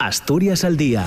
Asturias al día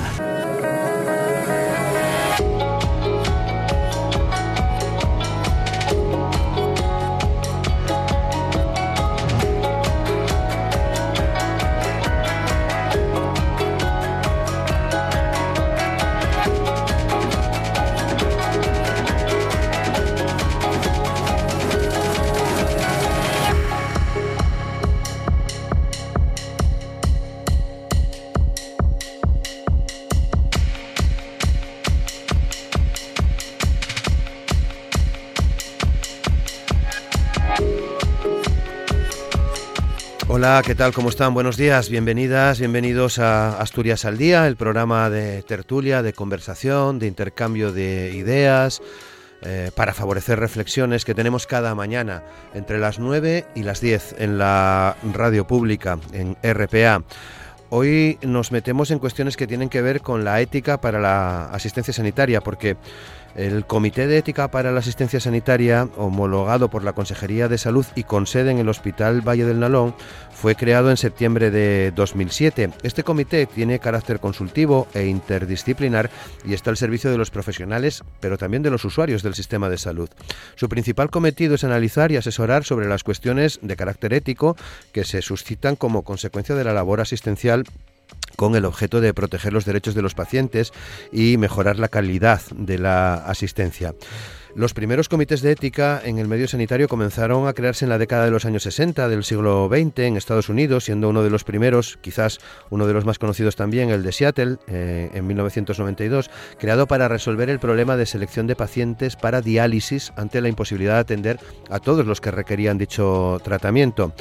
Hola, ¿qué tal? ¿Cómo están? Buenos días, bienvenidas, bienvenidos a Asturias al Día, el programa de tertulia, de conversación, de intercambio de ideas, eh, para favorecer reflexiones que tenemos cada mañana entre las 9 y las 10 en la radio pública, en RPA. Hoy nos metemos en cuestiones que tienen que ver con la ética para la asistencia sanitaria, porque el Comité de Ética para la Asistencia Sanitaria, homologado por la Consejería de Salud y con sede en el Hospital Valle del Nalón, fue creado en septiembre de 2007. Este comité tiene carácter consultivo e interdisciplinar y está al servicio de los profesionales, pero también de los usuarios del sistema de salud. Su principal cometido es analizar y asesorar sobre las cuestiones de carácter ético que se suscitan como consecuencia de la labor asistencial con el objeto de proteger los derechos de los pacientes y mejorar la calidad de la asistencia. Los primeros comités de ética en el medio sanitario comenzaron a crearse en la década de los años 60 del siglo XX en Estados Unidos, siendo uno de los primeros, quizás uno de los más conocidos también, el de Seattle, eh, en 1992, creado para resolver el problema de selección de pacientes para diálisis ante la imposibilidad de atender a todos los que requerían dicho tratamiento.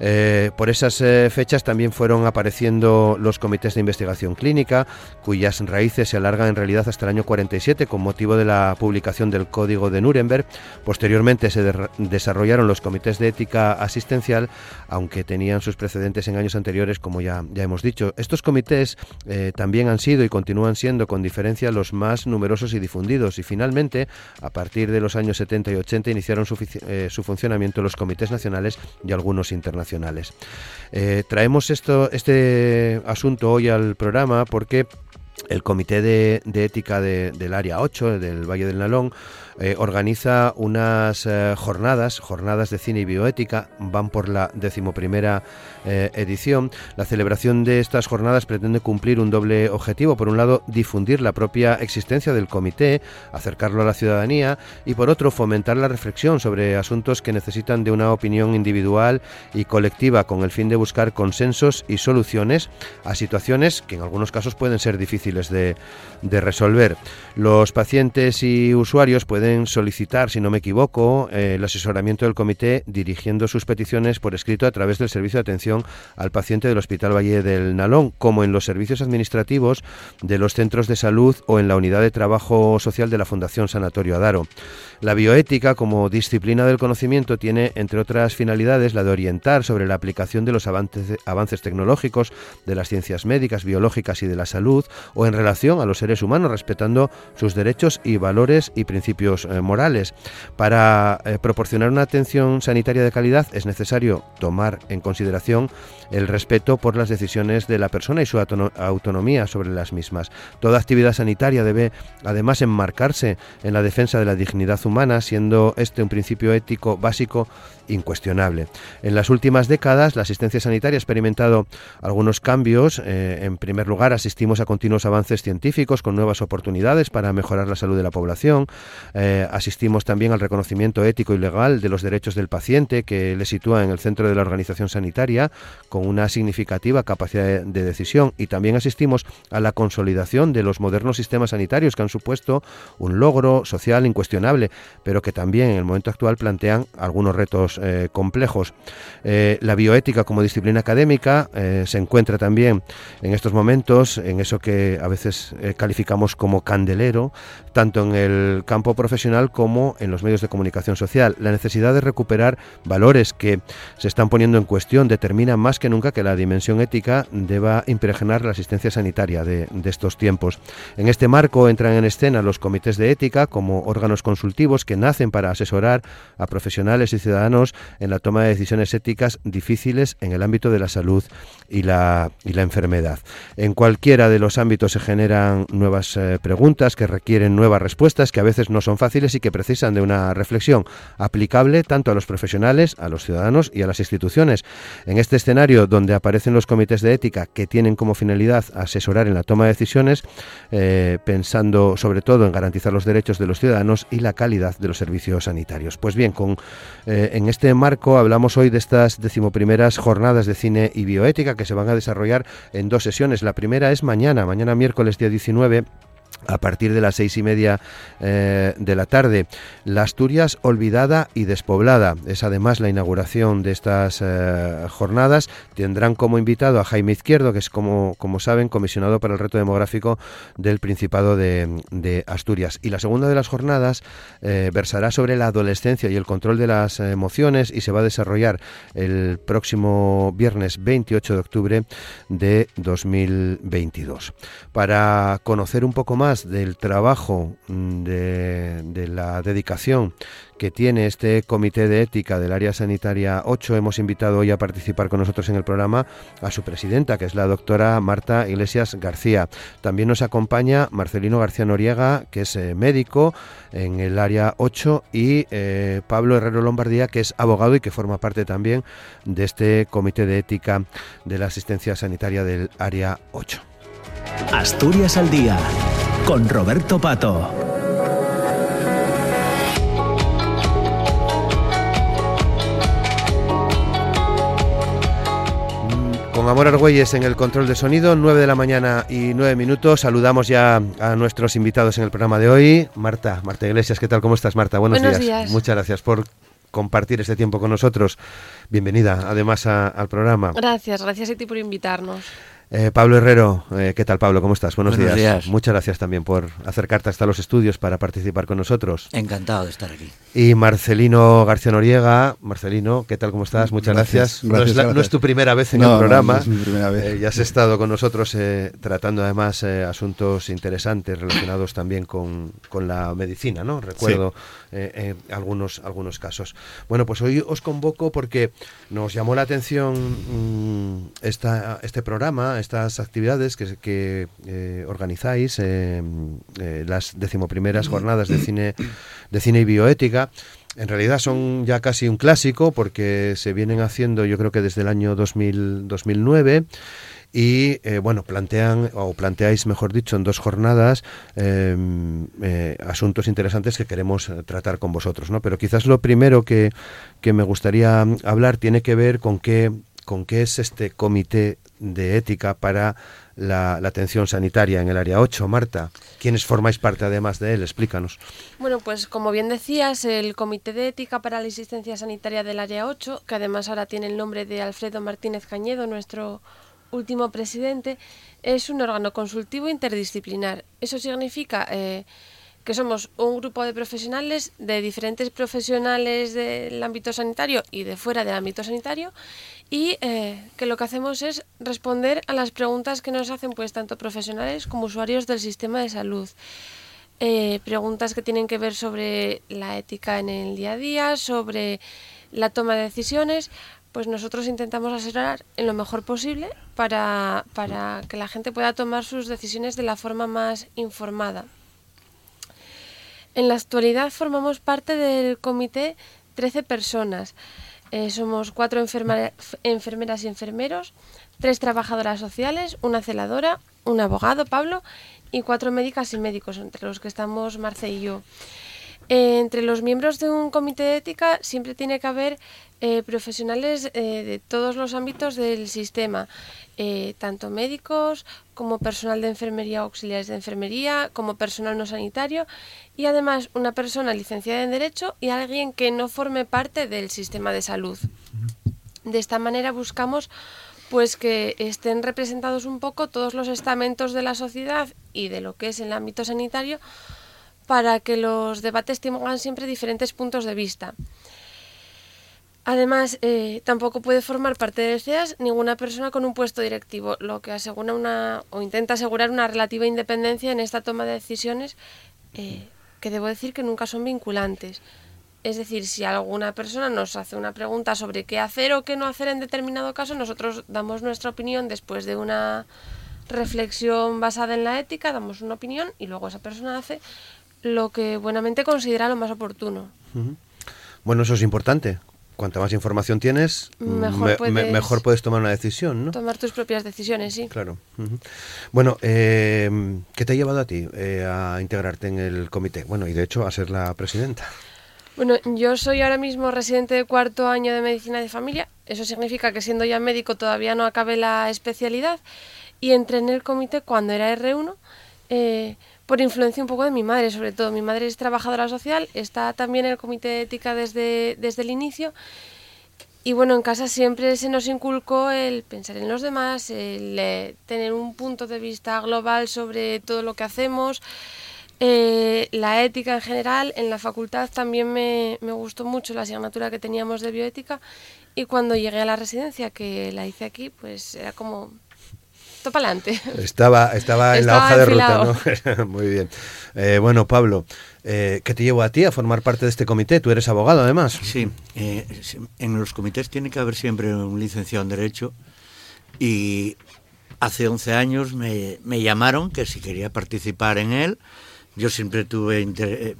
Eh, por esas eh, fechas también fueron apareciendo los comités de investigación clínica, cuyas raíces se alargan en realidad hasta el año 47 con motivo de la publicación del Código de Nuremberg. Posteriormente se desarrollaron los comités de ética asistencial, aunque tenían sus precedentes en años anteriores, como ya, ya hemos dicho. Estos comités eh, también han sido y continúan siendo con diferencia los más numerosos y difundidos y finalmente, a partir de los años 70 y 80, iniciaron su, su funcionamiento los comités nacionales y algunos internacionales. Eh, traemos esto, este asunto hoy al programa porque el Comité de, Ética del Área 8, del Valle del Nalón, eh, organiza unas eh, jornadas, jornadas de cine y bioética, van por la decimoprimera eh, edición. La celebración de estas jornadas pretende cumplir un doble objetivo. Por un lado, difundir la propia existencia del comité, acercarlo a la ciudadanía y por otro, fomentar la reflexión sobre asuntos que necesitan de una opinión individual y colectiva con el fin de buscar consensos y soluciones a situaciones que en algunos casos pueden ser difíciles de, de resolver. Los pacientes y usuarios pueden solicitar, si no me equivoco, eh, el asesoramiento del comité dirigiendo sus peticiones por escrito a través del servicio de atención al paciente del Hospital Valle del Nalón, como en los servicios administrativos de los centros de salud o en la unidad de trabajo social de la Fundación Sanatorio Adaro. La bioética, como disciplina del conocimiento, tiene, entre otras finalidades, la de orientar sobre la aplicación de los avances, tecnológicos de las ciencias médicas, biológicas y de la salud, o en relación a los seres humanos, respetando sus derechos y valores y principios eh, morales. Para eh, proporcionar una atención sanitaria de calidad es necesario tomar en consideración el respeto por las decisiones de la persona y su autonomía sobre las mismas. Toda actividad sanitaria debe además enmarcarse en la defensa de la dignidad humana, siendo este un principio ético básico incuestionable. En las últimas décadas, la asistencia sanitaria ha experimentado algunos cambios. Eh, en primer lugar, asistimos a continuos avances científicos con nuevas oportunidades para mejorar la salud de la población. Eh, asistimos también al reconocimiento ético y legal de los derechos del paciente, que le sitúa en el centro de la organización sanitaria, con una significativa capacidad de decisión. Y también asistimos a la consolidación de los modernos sistemas sanitarios, que han supuesto un logro social incuestionable, pero que también en el momento actual plantean algunos retos eh, complejos. Eh, la bioética como disciplina académica eh, se encuentra también en estos momentos en eso que a veces calificamos como candelero, tanto en el campo profesional como en los medios de comunicación social. La necesidad de recuperar valores que se están poniendo en cuestión determina más que nunca que la dimensión ética deba impregnar la asistencia sanitaria de, de estos tiempos. En este marco entran en escena los comités de ética como órganos consultivos que nacen para asesorar a profesionales y ciudadanos en la toma de decisiones éticas difíciles en el ámbito de la salud y la, y la enfermedad. En cualquiera de los ámbitos se generan nuevas eh, preguntas que requieren nuevas respuestas que a veces no son fáciles y que precisan de una reflexión aplicable tanto a los profesionales, a los ciudadanos y a las instituciones. En este escenario donde aparecen los comités de ética que tienen como finalidad asesorar en la toma de decisiones, eh, pensando sobre todo en garantizar los derechos de los ciudadanos y la calidad de los servicios sanitarios. Pues bien, con, eh, en este marco hablamos hoy de estas decimoprimeras jornadas de cine y bioética que se van a desarrollar en dos sesiones. La primera es mañana, mañana miércoles día 19 a partir de las seis y media eh, de la tarde. La Asturias olvidada y despoblada. Es además la inauguración de estas eh, jornadas. Tendrán como invitado a Jaime Izquierdo, que es, como, como saben, comisionado para el reto demográfico del Principado de, Asturias. Y la segunda de las jornadas eh, versará sobre la adolescencia y el control de las emociones y se va a desarrollar el próximo viernes 28 de octubre de 2022. Para conocer un poco más del trabajo, mm, de, la dedicación que tiene este Comité de Ética del Área Sanitaria 8, hemos invitado hoy a participar con nosotros en el programa a su presidenta, que es la doctora Marta Iglesias García. También nos acompaña Marcelino García Noriega, que es eh, médico en el Área 8, y eh, Pablo Herrero Lombardía, que es abogado y que forma parte también de este Comité de Ética de la Asistencia Sanitaria del Área 8. Asturias al Día con Roberto Pato. Con Amor Argüelles en el control de sonido, 9 de la mañana y 9 minutos. Saludamos ya a nuestros invitados en el programa de hoy. Marta, Marta Iglesias, ¿qué tal? ¿Cómo estás, Marta? Buenos, días. Muchas gracias por compartir este tiempo con nosotros. Bienvenida, además, al programa. Gracias, gracias a ti por invitarnos. Eh, Pablo Herrero, eh, ¿qué tal Pablo? ¿Cómo estás? Buenos, días. Muchas gracias también por acercarte hasta los estudios para participar con nosotros. Encantado de estar aquí. Y Marcelino García Noriega. Marcelino, ¿qué tal? ¿Cómo estás? Muchas gracias. no, es tu primera vez en el programa. No, es mi primera vez. Eh, ya has estado con nosotros tratando además asuntos interesantes relacionados también con, la medicina, ¿no? Recuerdo algunos, algunos casos. Bueno, pues hoy os convoco porque nos llamó la atención mm, esta, este programa estas actividades que, que eh, organizáis, eh, eh, las decimoprimeras jornadas de cine, de cine y bioética, en realidad son ya casi un clásico porque se vienen haciendo yo creo que desde el año 2000, 2009 y bueno plantean o planteáis mejor dicho en dos jornadas em, asuntos interesantes que queremos tratar con vosotros no pero quizás lo primero que, que me gustaría hablar tiene que ver con qué con qué es este comité de ética para la, atención sanitaria en el área 8. Marta, ¿quiénes formáis parte además de él? Explícanos. Bueno, pues como bien decías, el Comité de Ética para la Asistencia Sanitaria del área 8, que además ahora tiene el nombre de Alfredo Martínez Cañedo, nuestro último presidente, es un órgano consultivo interdisciplinar. Eso significa... Eh, que somos un grupo de profesionales, de diferentes profesionales del ámbito sanitario y de fuera del ámbito sanitario, y eh, que lo que hacemos es responder a las preguntas que nos hacen pues tanto profesionales como usuarios del sistema de salud. Eh, preguntas que tienen que ver sobre la ética en el día a día, sobre la toma de decisiones, pues nosotros intentamos asesorar en lo mejor posible para, para que la gente pueda tomar sus decisiones de la forma más informada. En la actualidad formamos parte del comité 13 personas. Eh, somos cuatro enfermeras y enfermeros, tres trabajadoras sociales, una celadora, un abogado, Pablo, y cuatro médicas y médicos, entre los que estamos Marce y yo. Eh, entre los miembros de un comité de ética siempre tiene que haber eh, profesionales de todos los ámbitos del sistema, tanto médicos como personal de enfermería, auxiliares de enfermería, como personal no sanitario y además una persona licenciada en Derecho y alguien que no forme parte del sistema de salud. De esta manera buscamos pues que estén representados un poco todos los estamentos de la sociedad y de lo que es el ámbito sanitario para que los debates tengan siempre diferentes puntos de vista. Además, eh, tampoco puede formar parte del CEAS ninguna persona con un puesto directivo, lo que asegura una o intenta asegurar una relativa independencia en esta toma de decisiones eh, que debo decir que nunca son vinculantes. Es decir, si alguna persona nos hace una pregunta sobre qué hacer o qué no hacer en determinado caso, nosotros damos nuestra opinión después de una reflexión basada en la ética, damos una opinión y luego esa persona hace lo que buenamente considera lo más oportuno. Bueno, eso es importante. Cuanta más información tienes, mejor, puedes, mejor puedes tomar una decisión, ¿no? Tomar tus propias decisiones, sí. Claro. Bueno, eh, ¿qué te ha llevado a ti eh, a integrarte en el comité? Bueno, y de hecho a ser la presidenta. Bueno, yo soy ahora mismo residente de cuarto año de medicina de familia. Eso significa que siendo ya médico todavía no acabé la especialidad. Y entré en el comité cuando era R1 eh, por influencia un poco de mi madre, sobre todo. Mi madre es trabajadora social, está también en el comité de ética desde, desde el inicio. Y bueno, en casa siempre se nos inculcó el pensar en los demás, el eh, tener un punto de vista global sobre todo lo que hacemos. Eh, la ética en general, en la facultad también me, me, gustó mucho la asignatura que teníamos de bioética y cuando llegué a la residencia, que la hice aquí, pues era como topa adelante. Estaba, estaba en la hoja de ruta, ¿no? Muy bien. Eh, bueno, Pablo, eh, ¿qué te llevó a ti a formar parte de este comité? Tú eres abogado, además. Sí, eh, en los comités tiene que haber siempre un licenciado en Derecho y hace 11 años me, me llamaron que si quería participar en él yo siempre tuve eh,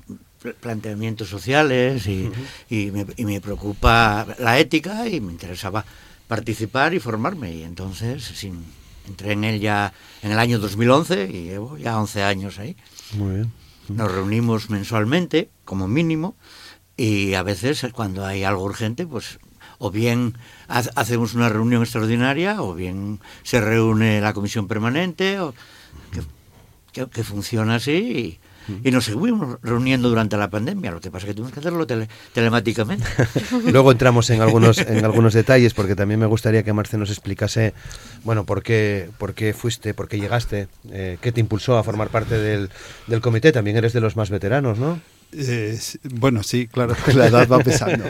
planteamientos sociales y, y, me, preocupa la ética y me interesaba participar y formarme. Y entonces sin, entré en él ya en el año 2011 y llevo ya 11 años ahí. Muy bien. Nos reunimos mensualmente, como mínimo, y a veces cuando hay algo urgente, pues o bien hacemos una reunión extraordinaria o bien se reúne la comisión permanente o que, funciona así y, nos seguimos reuniendo durante la pandemia. Lo que pasa es que tuvimos que hacerlo telemáticamente. Luego entramos en algunos, en algunos detalles porque también me gustaría que Marce nos explicase, bueno, por qué, por qué fuiste, por qué llegaste, eh, qué te impulsó a formar parte del, del comité. También eres de los más veteranos, ¿no? Eh, bueno, sí, claro, la edad va pesando.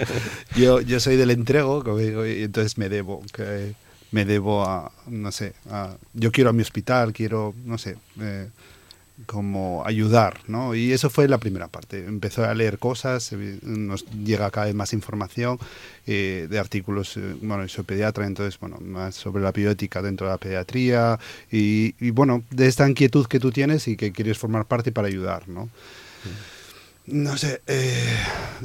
Yo, yo soy del entrego, y entonces me debo. Que, me debo a, no sé, a, yo quiero a mi hospital, quiero, no sé, eh, como ayudar, ¿no? Y eso fue la primera parte. Empezó a leer cosas, nos llega cada vez más información eh, de artículos, eh, bueno, soy pediatra, entonces, bueno, más sobre la bioética dentro de la pediatría y, bueno, de esta inquietud que tú tienes y que quieres formar parte para ayudar, ¿no? No sé,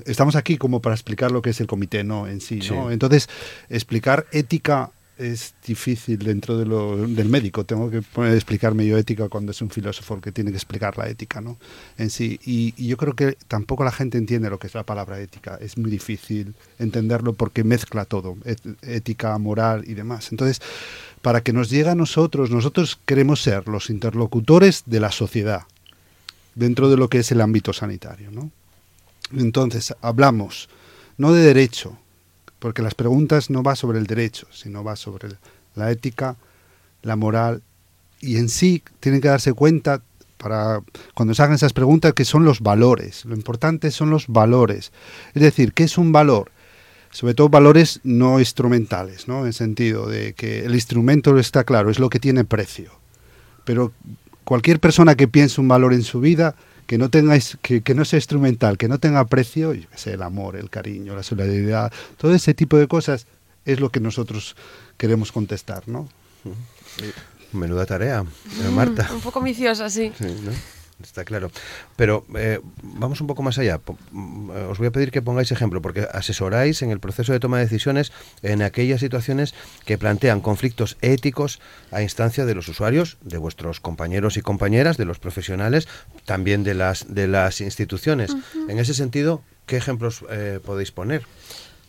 estamos aquí como para explicar lo que es el comité, ¿no? En sí, ¿no? Entonces, explicar ética es difícil dentro del médico. Tengo que explicarme yo ética cuando es un filósofo el que tiene que explicar la ética, ¿no? En sí. Y, yo creo que tampoco la gente entiende lo que es la palabra ética. Es muy difícil entenderlo porque mezcla todo, ética, moral y demás. Entonces, para que nos llegue a nosotros, nosotros queremos ser los interlocutores de la sociedad dentro de lo que es el ámbito sanitario, ¿no? Entonces, hablamos no de derecho, porque las preguntas no va sobre el derecho, sino va sobre la ética, la moral, y en sí tienen que darse cuenta para cuando se hagan esas preguntas que son los valores. Lo importante son los valores. Es decir, ¿qué es un valor? Sobre todo valores no instrumentales, ¿no? En sentido de que el instrumento está claro, es lo que tiene precio. Pero cualquier persona que piense un valor en su vida que no tengáis, que, que, no sea instrumental, que no tenga precio, yo sé, el amor, el cariño, la solidaridad, todo ese tipo de cosas es lo que nosotros queremos contestar, ¿no? Menuda tarea, eh, Marta. un poco ambiciosa, sí. sí ¿no? Está claro. Pero eh, vamos un poco más allá. Mm, os voy a pedir que pongáis ejemplo, porque asesoráis en el proceso de toma de decisiones en aquellas situaciones que plantean conflictos éticos a instancia de los usuarios, de vuestros compañeros y compañeras, de los profesionales, también de las, de las instituciones. En ese sentido, ¿qué ejemplos eh, podéis poner?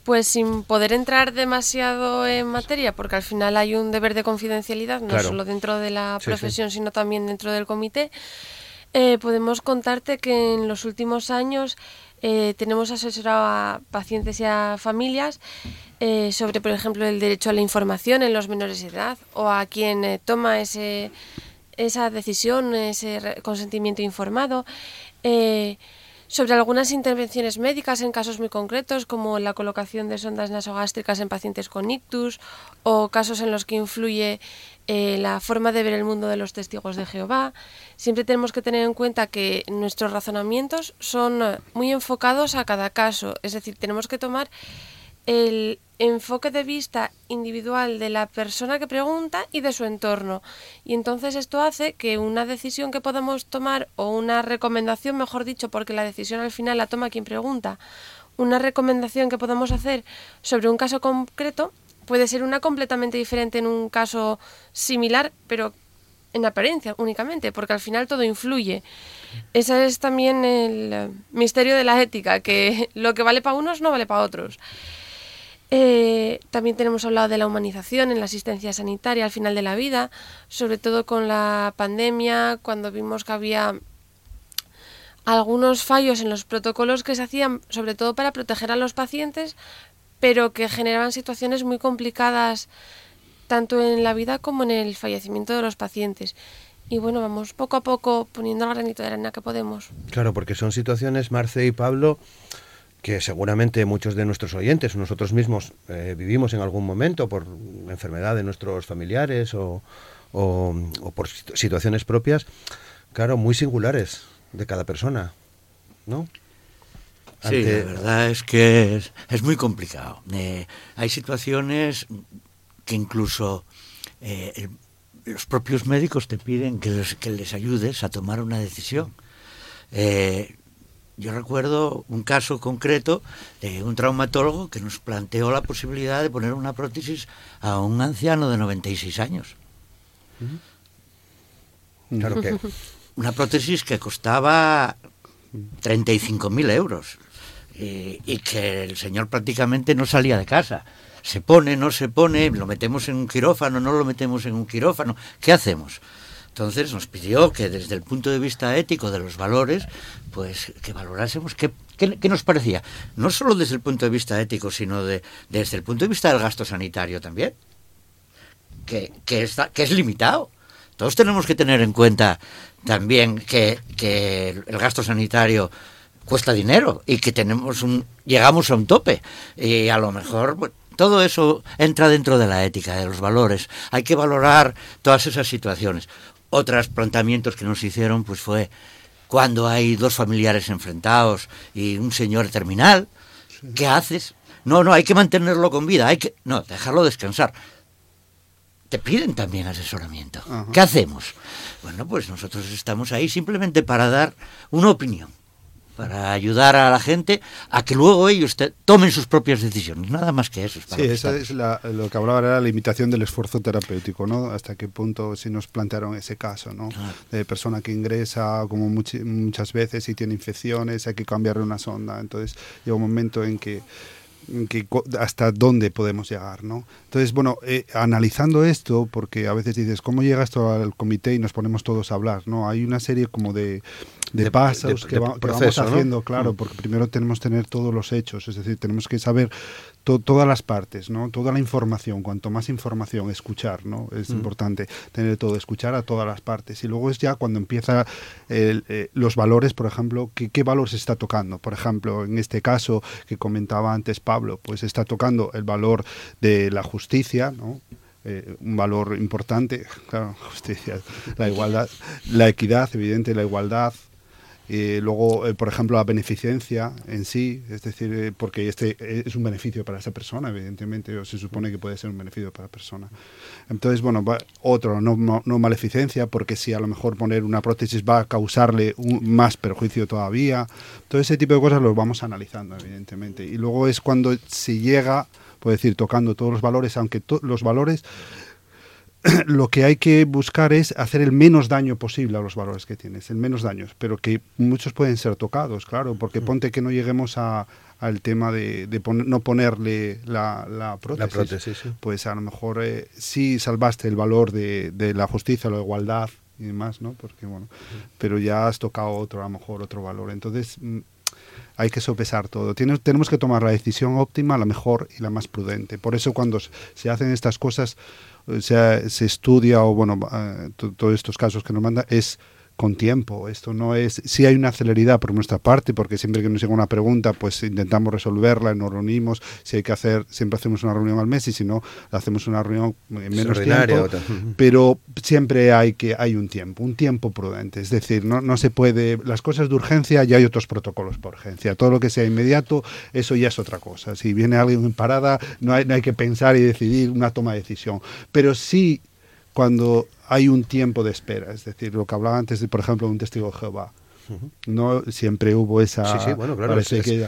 Pues sin poder entrar demasiado en materia, porque al final hay un deber de confidencialidad, no solo dentro de la profesión, sino también dentro del comité. Eh, podemos contarte que en los últimos años eh, tenemos asesorado a pacientes y a familias eh, sobre, por ejemplo, el derecho a la información en los menores de edad o a quien toma ese, esa decisión, ese consentimiento informado. Sobre algunas intervenciones médicas en casos muy concretos, como la colocación de sondas nasogástricas en pacientes con ictus, o casos en los que influye eh, la forma de ver el mundo de los testigos de Jehová. Siempre tenemos que tener en cuenta que nuestros razonamientos son eh, muy enfocados a cada caso, es decir, tenemos que tomar el enfoque de vista individual de la persona que pregunta y de su entorno. Y entonces esto hace que una decisión que podamos tomar o una recomendación, mejor dicho, porque la decisión al final la toma quien pregunta, una recomendación que podamos hacer sobre un caso concreto puede ser una completamente diferente en un caso similar, pero en apariencia únicamente, porque al final todo influye. Ese es también el misterio de la ética, que lo que vale para unos no vale para otros. Eh, también tenemos hablado de la humanización en la asistencia sanitaria al final de la vida, sobre todo con la pandemia, cuando vimos que había algunos fallos en los protocolos que se hacían, sobre todo para proteger a los pacientes, pero que generaban situaciones muy complicadas tanto en la vida como en el fallecimiento de los pacientes. Y bueno, vamos poco a poco poniendo el granito de arena que podemos. Claro, porque son situaciones, Marce y Pablo, que seguramente muchos de nuestros oyentes, nosotros mismos, eh, vivimos en algún momento por enfermedad de nuestros familiares o, por situaciones propias, claro, muy singulares de cada persona, ¿no? Sí, la verdad es que es, muy complicado. Eh, hay situaciones que incluso eh, los propios médicos te piden que les, que les ayudes a tomar una decisión. Yo recuerdo un caso concreto de un traumatólogo que nos planteó la posibilidad de poner una prótesis a un anciano de 96 años. Claro que. Una prótesis que costaba 35.000 euros y, y que el señor prácticamente no salía de casa. Se pone, no se pone, lo metemos en un quirófano, no lo metemos en un quirófano. ¿Qué hacemos? Entonces nos pidió que desde el punto de vista ético de los valores, pues que valorásemos qué, nos parecía, no solo desde el punto de vista ético, sino de, desde el punto de vista del gasto sanitario también, que, que, está, que es limitado. Todos tenemos que tener en cuenta también que, que el gasto sanitario cuesta dinero y que tenemos un llegamos a un tope. Y a lo mejor todo eso entra dentro de la ética de los valores. Hay que valorar todas esas situaciones otros planteamientos que nos hicieron pues fue cuando hay dos familiares enfrentados y un señor terminal, ¿qué haces? No, no, hay que mantenerlo con vida, hay que no, dejarlo descansar. Te piden también asesoramiento. ¿Qué hacemos? Bueno, pues nosotros estamos ahí simplemente para dar una opinión para ayudar a la gente a que luego ellos tomen sus propias decisiones, nada más que eso. sí, eso es lo que hablaba era la limitación del esfuerzo terapéutico, ¿no? Hasta qué punto si nos plantearon ese caso, ¿no? De persona que ingresa como muchas veces y tiene infecciones, hay que cambiarle una sonda, entonces llega un momento en que que hasta dónde podemos llegar, ¿no? Entonces, bueno, eh, analizando esto, porque a veces dices, ¿cómo llega esto al comité y nos ponemos todos a hablar? ¿no? Hay una serie como de, de, pasos que, vamos haciendo, claro, mm. porque primero tenemos que tener todos los hechos, es decir, tenemos que saber todas las partes, ¿no? Toda la información, cuanto más información, escuchar, ¿no? Es mm. importante tener todo, escuchar a todas las partes. Y luego es ya cuando empieza eh, los valores, por ejemplo, ¿qué, ¿qué valor se está tocando? Por ejemplo, en este caso que comentaba antes Pablo, pues está tocando el valor de la justicia, ¿no? Eh, un valor importante, claro, justicia, la igualdad, la equidad, evidente, la igualdad, y luego, eh, por ejemplo, la beneficencia en sí, es decir, eh, porque este es un beneficio para esa persona, evidentemente, o se supone que puede ser un beneficio para la persona. Entonces, bueno, otro, no, no, maleficencia, porque si a lo mejor poner una prótesis va a causarle un, más perjuicio todavía. Todo ese tipo de cosas los vamos analizando, evidentemente. Y luego es cuando se llega, puedo decir, tocando todos los valores, aunque los valores lo que hay que buscar es hacer el menos daño posible a los valores que tienes, el menos daños, pero que muchos pueden ser tocados, claro, porque mm. ponte que no lleguemos a, al tema de, no ponerle la, prótesis, pues a lo mejor eh, sí salvaste el valor de, de, la justicia, la igualdad y demás, ¿no? Porque bueno, mm. pero ya has tocado otro, a lo mejor otro valor. Entonces, mm, hay que sopesar todo. tenemos que tomar la decisión óptima, la mejor y la más prudente. Por eso cuando se hacen estas cosas, se, se estudia o bueno, eh, todos estos casos que nos manda, es con tiempo. Esto no es, si hay una celeridad por nuestra parte, porque siempre que nos llega una pregunta, pues intentamos resolverla, nos reunimos, si hay que hacer, siempre hacemos una reunión al mes y si no, hacemos una reunión en menos tiempo. Pero siempre hay que hay un tiempo, un tiempo prudente. Es decir, no, no se puede, las cosas de urgencia ya hay otros protocolos por urgencia. Todo lo que sea inmediato, eso ya es otra cosa. Si viene alguien en parada, no hay, no hay que pensar y decidir una toma de decisión. Pero sí cuando hay un tiempo de espera, es decir, lo que hablaba antes, de, por ejemplo, un testigo de Jehová. No siempre hubo esa. Sí, sí, bueno, claro. Parece que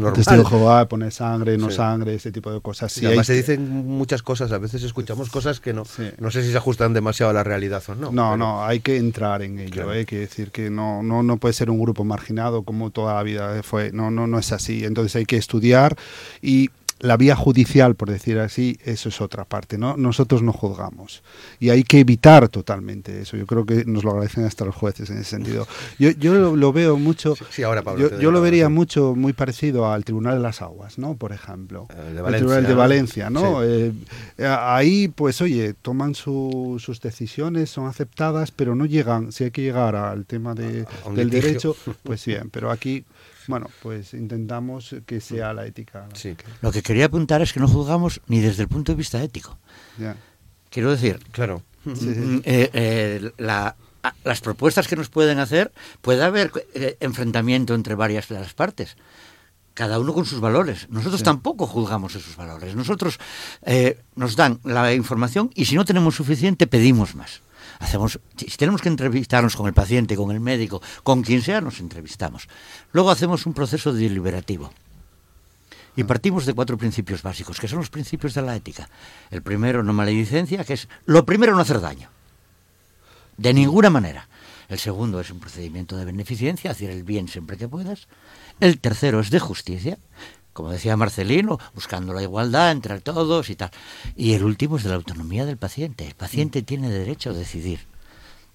un testigo de Jehová pone sangre, no sangre, ese tipo de cosas. Sí, además se dicen muchas cosas, a veces escuchamos cosas que no, no sé si se ajustan demasiado a la realidad o no. No, no, hay que entrar en ello. Hay que decir que no, no, no puede ser un grupo marginado como toda la vida fue. No, no, no es así. Entonces hay que estudiar y la vía judicial, por decir así, eso es otra parte, ¿no? Nosotros no juzgamos. Y hay que evitar totalmente eso. Yo creo que nos lo agradecen hasta los jueces en ese sentido. Yo, yo lo, veo mucho... Sí, ahora, Pablo, yo, lo vería mucho, muy parecido al Tribunal de las Aguas, ¿no? Por ejemplo. El, de Valencia, Tribunal de Valencia, ¿no? Eh, ahí, pues, oye, toman sus decisiones, son aceptadas, pero no llegan, si hay que llegar al tema de, del derecho, pues bien, pero aquí bueno, pues intentamos que sea la ética. Sí. Lo que quería apuntar es que no juzgamos ni desde el punto de vista ético. Quiero decir, claro. Mm, mm, eh, eh, las propuestas que nos pueden hacer, puede haber eh, enfrentamiento entre varias de las partes cada uno con sus valores. Nosotros tampoco juzgamos esos valores. Nosotros nos dan la información y si no tenemos suficiente pedimos más hacemos, si tenemos que entrevistarnos con el paciente, con el médico, con quien sea, nos entrevistamos. Luego hacemos un proceso deliberativo. Y partimos de cuatro principios básicos, que son los principios de la ética. El primero, no maledicencia, que es lo primero, no hacer daño. De ninguna manera. El segundo es un procedimiento de beneficencia, hacer el bien siempre que puedas. El tercero es de justicia, como decía Marcelino, buscando la igualdad entre todos y tal. Y el último es de la autonomía del paciente. El paciente tiene derecho a decidir.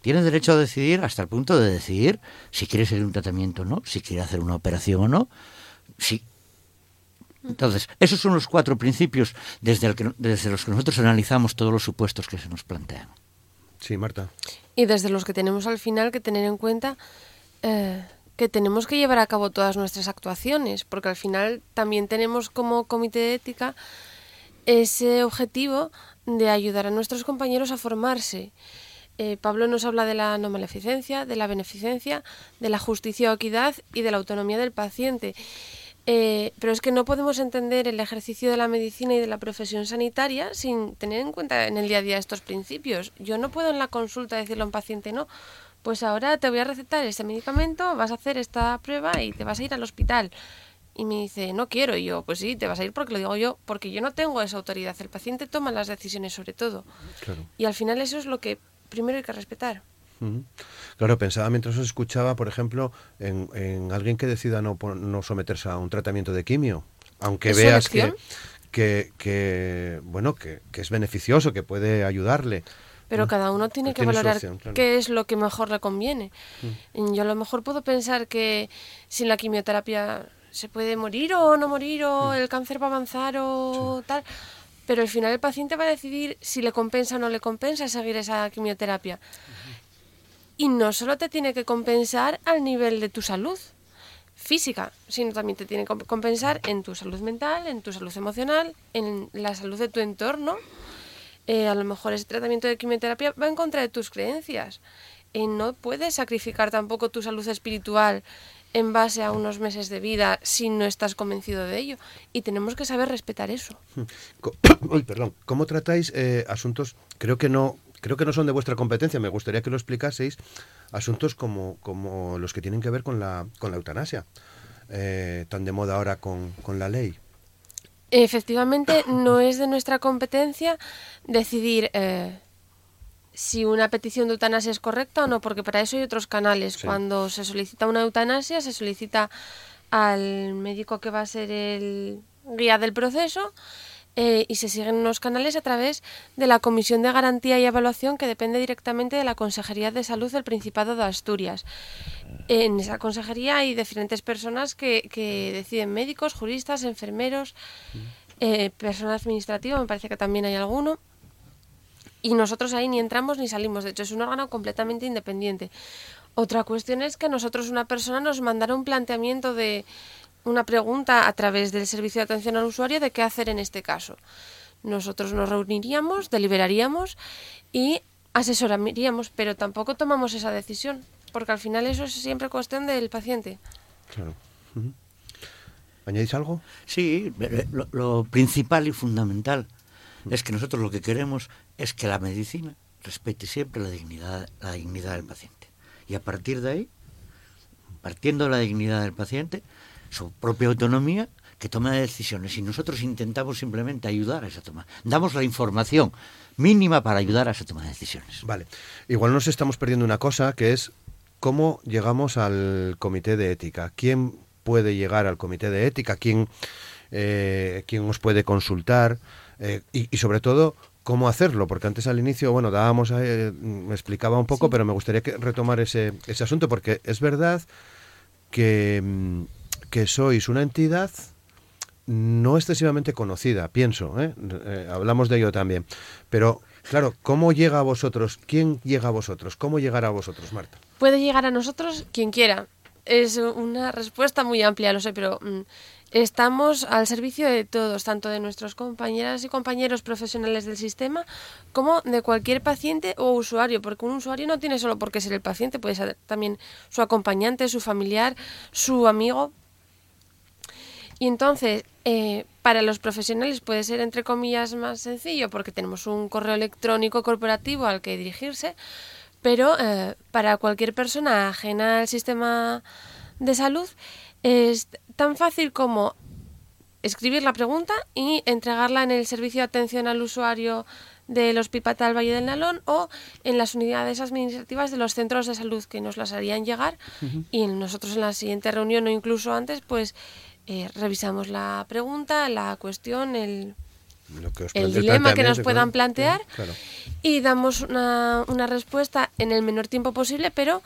Tiene derecho a decidir hasta el punto de decidir si quiere seguir un tratamiento o no, si quiere hacer una operación o no. Si... Entonces, esos son los cuatro principios desde, el que, desde los que nosotros analizamos todos los supuestos que se nos plantean. Sí, Marta. Y desde los que tenemos al final que tener en cuenta eh, que tenemos que llevar a cabo todas nuestras actuaciones, porque al final también tenemos como comité de ética ese objetivo de ayudar a nuestros compañeros a formarse. Eh, Pablo nos habla de la no maleficencia, de la beneficencia, de la justicia o equidad y de la autonomía del paciente. Eh, pero es que no podemos entender el ejercicio de la medicina y de la profesión sanitaria sin tener en cuenta en el día a día estos principios. Yo no puedo en la consulta decirle a un paciente no, pues ahora te voy a recetar este medicamento, vas a hacer esta prueba y te vas a ir al hospital. Y me dice, no quiero. Y yo, pues sí, te vas a ir porque lo digo yo, porque yo no tengo esa autoridad. El paciente toma las decisiones sobre todo. Y al final eso es lo que primero hay que respetar. Claro, pensaba mientras os escuchaba, por ejemplo, en, alguien que decida no, no, someterse a un tratamiento de quimio, aunque veas que, que, que, bueno, que, que, es beneficioso, que puede ayudarle. Pero mm. cada uno tiene que valorar qué es lo que mejor le conviene. Mm. Yo a lo mejor puedo pensar que sin la quimioterapia se puede morir o no morir o mm. el cáncer va a avanzar o tal. Pero al final el paciente va a decidir si le compensa o no le compensa seguir esa quimioterapia. Y no solo te tiene que compensar al nivel de tu salud física, sino también te tiene que compensar en tu salud mental, en tu salud emocional, en la salud de tu entorno eh, a lo mejor ese tratamiento de quimioterapia va en contra de tus creencias. Y no puedes sacrificar tampoco tu salud espiritual en base a unos meses de vida si no estás convencido de ello. Y tenemos que saber respetar eso. Uy, perdón. ¿Cómo tratáis eh, asuntos? Creo que no. Creo que no son de vuestra competencia, me gustaría que lo explicaseis, asuntos como, como los que tienen que ver con la, con la eutanasia, eh, tan de moda ahora con, con la ley. Efectivamente, no es de nuestra competencia decidir eh, si una petición de eutanasia es correcta o no, porque para eso hay otros canales. Cuando se solicita una eutanasia, se solicita al médico que va a ser el guía del proceso eh, y se siguen unos canales a través de la Comisión de Garantía y Evaluación que depende directamente de la Consejería de Salud del Principado de Asturias. En esa consejería hay diferentes personas que, que deciden médicos, juristas, enfermeros, eh, personal administrativo, me parece que también hay alguno. Y nosotros ahí ni entramos ni salimos. De hecho, es un órgano completamente independiente. Otra cuestión es que nosotros, una persona, nos mandara un planteamiento de una pregunta a través del servicio de atención al usuario de qué hacer en este caso. Nosotros nos reuniríamos, deliberaríamos y asesoraríamos, pero tampoco tomamos esa decisión, porque al final eso es siempre cuestión del paciente. Claro. ¿Añadís algo? Sí, eh, lo, lo principal y fundamental es que nosotros lo que queremos es que la medicina respete siempre la dignidad, la dignidad del paciente. Y a partir de ahí, partiendo de la dignidad del paciente, su propia autonomía, que tome decisiones. Y nosotros intentamos simplemente ayudar a esa toma. Damos la información mínima para ayudar a esa toma de decisiones. Vale. Igual nos estamos perdiendo una cosa que es cómo llegamos al comité de ética. ¿Quién puede llegar al comité de ética? ¿Quién, eh, quién os puede consultar? Eh, y, y, sobre todo, cómo hacerlo, porque antes al inicio, bueno, dábamos, eh, me explicaba un poco, sí. pero me gustaría que retomar ese, ese asunto, porque es verdad que, mm, que sois una entidad no excesivamente conocida, pienso, ¿eh? Eh, hablamos de ello también, pero claro, ¿cómo llega a vosotros? ¿Quién llega a vosotros? ¿Cómo llegar a vosotros, Marta? Puede llegar a nosotros quien quiera. Es una respuesta muy amplia, lo sé, pero mm, Estamos al servicio de todos, tanto de nuestros compañeras y compañeros profesionales del sistema como de cualquier paciente o usuario, porque un usuario no tiene solo por qué ser el paciente, puede ser también su acompañante, su familiar, su amigo. Y entonces, eh, para los profesionales puede ser, entre comillas, más sencillo porque tenemos un correo electrónico corporativo al que dirigirse, pero eh, para cualquier persona ajena al sistema de salud es tan fácil como escribir la pregunta y entregarla en el servicio de atención al usuario del Hospital Valle del Nalón o en las unidades administrativas de los centros de salud que nos las harían llegar uh -huh. y nosotros en la siguiente reunión o incluso antes pues eh, revisamos la pregunta, la cuestión, el, el dilema que nos puedan plantear claro. y damos una, una respuesta en el menor tiempo posible pero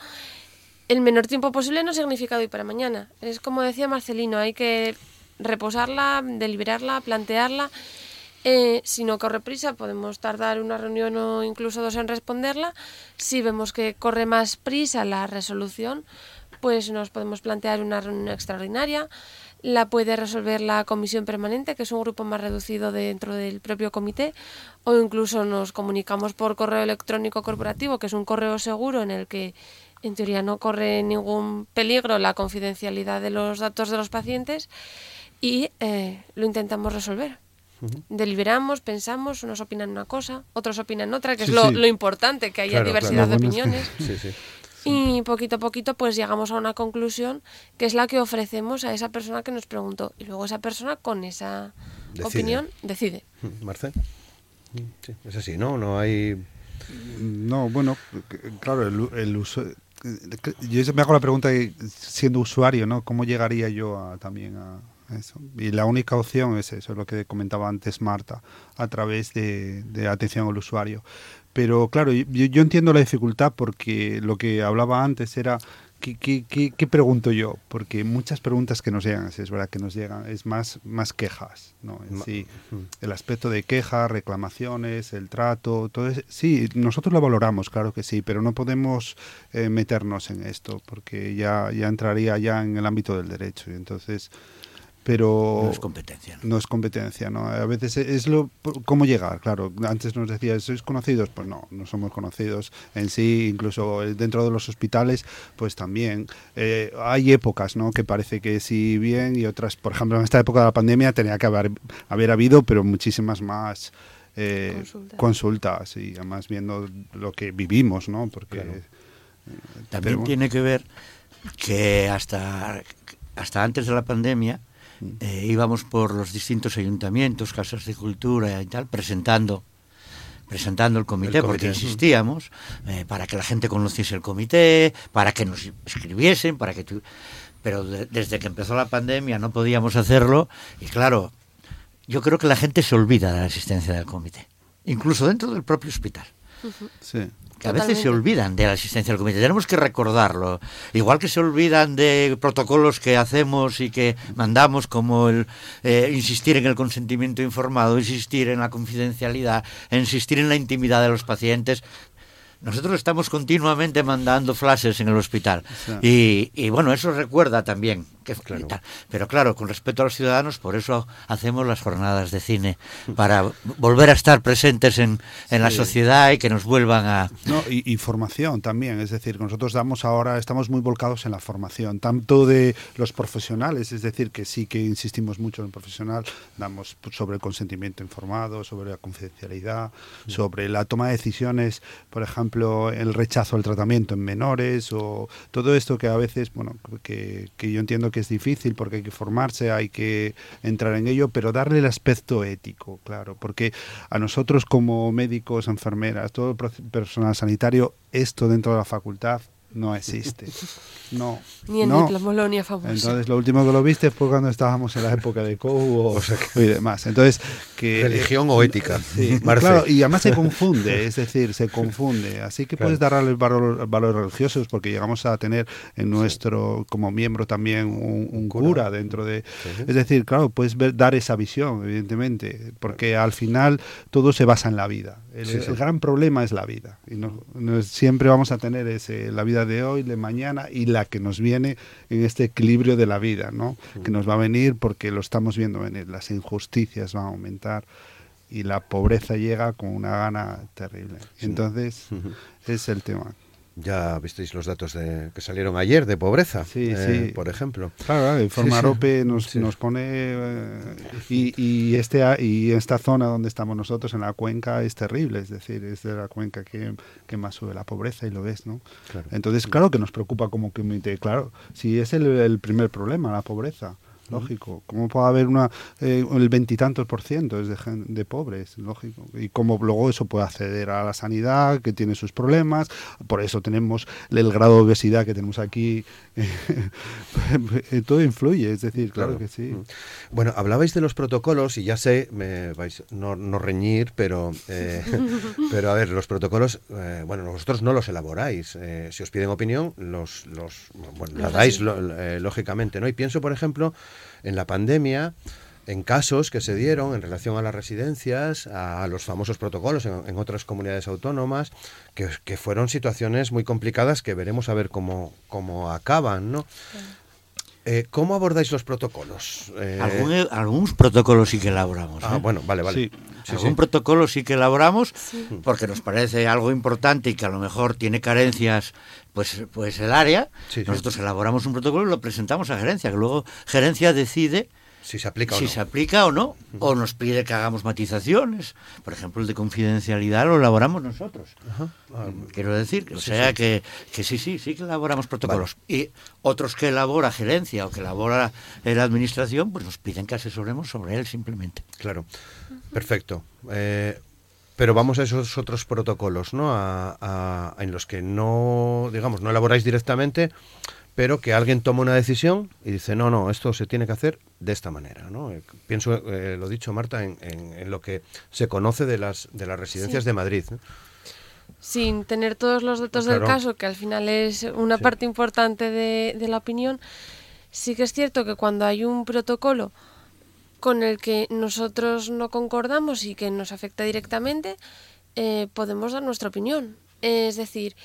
el menor tiempo posible no significa hoy para mañana. Es como decía Marcelino, hay que reposarla, deliberarla, plantearla. Eh, si no corre prisa, podemos tardar una reunión o incluso dos en responderla. Si vemos que corre más prisa la resolución, pues nos podemos plantear una reunión extraordinaria. La puede resolver la comisión permanente, que es un grupo más reducido dentro del propio comité, o incluso nos comunicamos por correo electrónico corporativo, que es un correo seguro en el que en teoría no corre ningún peligro la confidencialidad de los datos de los pacientes y eh, lo intentamos resolver. Uh -huh. Deliberamos, pensamos, unos opinan una cosa, otros opinan otra, que sí, es lo, sí. lo, importante, que haya claro, diversidad claro. de opiniones. sí, y poquito a poquito pues llegamos a una conclusión que es la que ofrecemos a esa persona que nos preguntó. Y luego esa persona con esa decide. opinión decide. Marce. Sí, es así, ¿no? No hay... No, bueno, claro, el, el uso yo me hago la pregunta siendo usuario, ¿no? ¿Cómo llegaría yo a, también a eso? Y la única opción es eso, es lo que comentaba antes Marta, a través de, de atención al usuario. Pero claro, yo, yo, entiendo la dificultad porque lo que hablaba antes era ¿Qué, qué, qué, qué, pregunto yo? Porque muchas preguntas que nos llegan, es verdad que nos llegan, es más, más quejas, ¿no? En sí, el aspecto de quejas, reclamaciones, el trato, todo eso, sí, nosotros lo valoramos, claro que sí, pero no podemos eh, meternos en esto porque ya, ya entraría ya en el ámbito del derecho y entonces pero no es competencia. ¿no? no, es competencia, ¿no? A veces es lo cómo llegar, claro. Antes nos decías, ¿sois conocidos? Pues no, no somos conocidos en sí, incluso dentro de los hospitales, pues también. Eh, hay épocas, ¿no? Que parece que sí bien y otras, por ejemplo, en esta época de la pandemia tenía que haber, haber habido, pero muchísimas más eh, consultas. consultas y además viendo lo que vivimos, ¿no? Porque claro. también tiene que ver que hasta hasta antes de la pandemia eh, íbamos por los distintos ayuntamientos, casas de cultura y tal, presentando presentando el comité, el comité. porque insistíamos eh, para que la gente conociese el comité, para que nos escribiesen, para que tu... pero de, desde que empezó la pandemia no podíamos hacerlo y claro, yo creo que la gente se olvida de la existencia del comité, incluso dentro del propio hospital. Sí. Que a veces se olvidan de la existencia del comité. Tenemos que recordarlo. Igual que se olvidan de protocolos que hacemos y que mandamos, como el eh, insistir en el consentimiento informado, insistir en la confidencialidad, insistir en la intimidad de los pacientes. Nosotros estamos continuamente mandando flashes en el hospital. Y, y, bueno, eso recuerda también que, claro. Pero claro, con respecto a los ciudadanos, por eso hacemos las jornadas de cine, para volver a estar presentes en, en sí. la sociedad y que nos vuelvan a... No, y, y, formación también, es decir, nosotros damos ahora, estamos muy volcados en la formación, tanto de los profesionales, es decir, que sí que insistimos mucho en el profesional, damos sobre el consentimiento informado, sobre la confidencialidad, mm. sobre la toma de decisiones, por ejemplo, el rechazo al tratamiento en menores, o todo esto que a veces, bueno, que, que yo entiendo que es difícil porque hay que formarse, hay que entrar en ello, pero darle el aspecto ético, claro, porque a nosotros como médicos, enfermeras, todo el personal sanitario, esto dentro de la facultad no existe. No. Ni en no. Diplomolonia famosa. Entonces, lo último que lo viste fue cuando estábamos en la época de COU o, y demás. Entonces, que. Religión eh, o ética. Sí, claro, y además se confunde, es decir, se confunde. Así que claro. puedes darle valor, valores religiosos porque llegamos a tener en nuestro, como miembro también, un, un cura, cura dentro de. Sí. Es decir, claro, puedes ver, dar esa visión, evidentemente, porque al final todo se basa en la vida. El, sí, el gran problema es la vida. Y no, no, siempre vamos a tener ese, la vida de hoy, de mañana y la que nos viene en este equilibrio de la vida, ¿no? Que nos va a venir porque lo estamos viendo venir. Las injusticias van a aumentar y la pobreza llega con una gana terrible. Sí. Entonces, es el tema. Ya visteis los datos de, que salieron ayer de pobreza, sí, eh, sí. por ejemplo. Claro, el Formarope sí, nos, sí. nos pone... Eh, y, y, este, y esta zona donde estamos nosotros, en la cuenca, es terrible. Es decir, es de la cuenca que, que más sube la pobreza y lo ves, ¿no? Claro. Entonces, claro que nos preocupa como comité. Claro, si es el, el primer problema, la pobreza lógico. ¿Cómo puede haber una eh, el veintitantos por ciento es de, de, pobres? Lógico. Y cómo luego eso puede acceder a la sanidad, que tiene sus problemas. Por eso tenemos el grado de obesidad que tenemos aquí. Todo influye, es decir, claro, claro, que sí. Bueno, hablabais de los protocolos y ya sé, me vais no, no reñir, pero, eh, pero a ver, los protocolos, eh, bueno, vosotros no los elaboráis. Eh, si os piden opinión, los, los bueno, la dais lo, eh, lógicamente, ¿no? Y pienso, por ejemplo, en la pandemia en casos que se dieron en relación a las residencias, a los famosos protocolos en, en otras comunidades autónomas, que, que, fueron situaciones muy complicadas que veremos a ver cómo, cómo acaban, ¿no? Eh, ¿Cómo abordáis los protocolos? Eh... ¿Algún, algunos protocolos sí que elaboramos. Ah, ¿eh? bueno, vale, vale. Sí. Sí, Algún sí. protocolo sí que elaboramos sí. porque nos parece algo importante y que a lo mejor tiene carencias pues, pues el área. Nosotros elaboramos un protocolo y lo presentamos a gerencia, que luego gerencia decide si se aplica o si no. se aplica o no, -huh. o nos pide que hagamos matizaciones. Por ejemplo, el de confidencialidad lo elaboramos nosotros. Ah, Quiero decir, o sí, sea sí. Que, que sí, sí, sí que elaboramos protocolos. Vale. Y otros que elabora gerencia o que elabora la administración, pues nos piden que asesoremos sobre él simplemente. Claro, perfecto. Eh, pero vamos a esos otros protocolos, ¿no? A, a, en los que no, digamos, no elaboráis directamente, pero que alguien toma una decisión y dice, no, no, esto se tiene que hacer de esta manera. ¿no? Eh, pienso, eh, lo dicho Marta, en, en, en, lo que se conoce de las, de las residencias sí. de Madrid. ¿no? Sin tener todos los datos claro. del caso, que al final es una sí. parte importante de, de la opinión, sí que es cierto que cuando hay un protocolo con el que nosotros no concordamos y que nos afecta directamente, eh, podemos dar nuestra opinión. Es decir,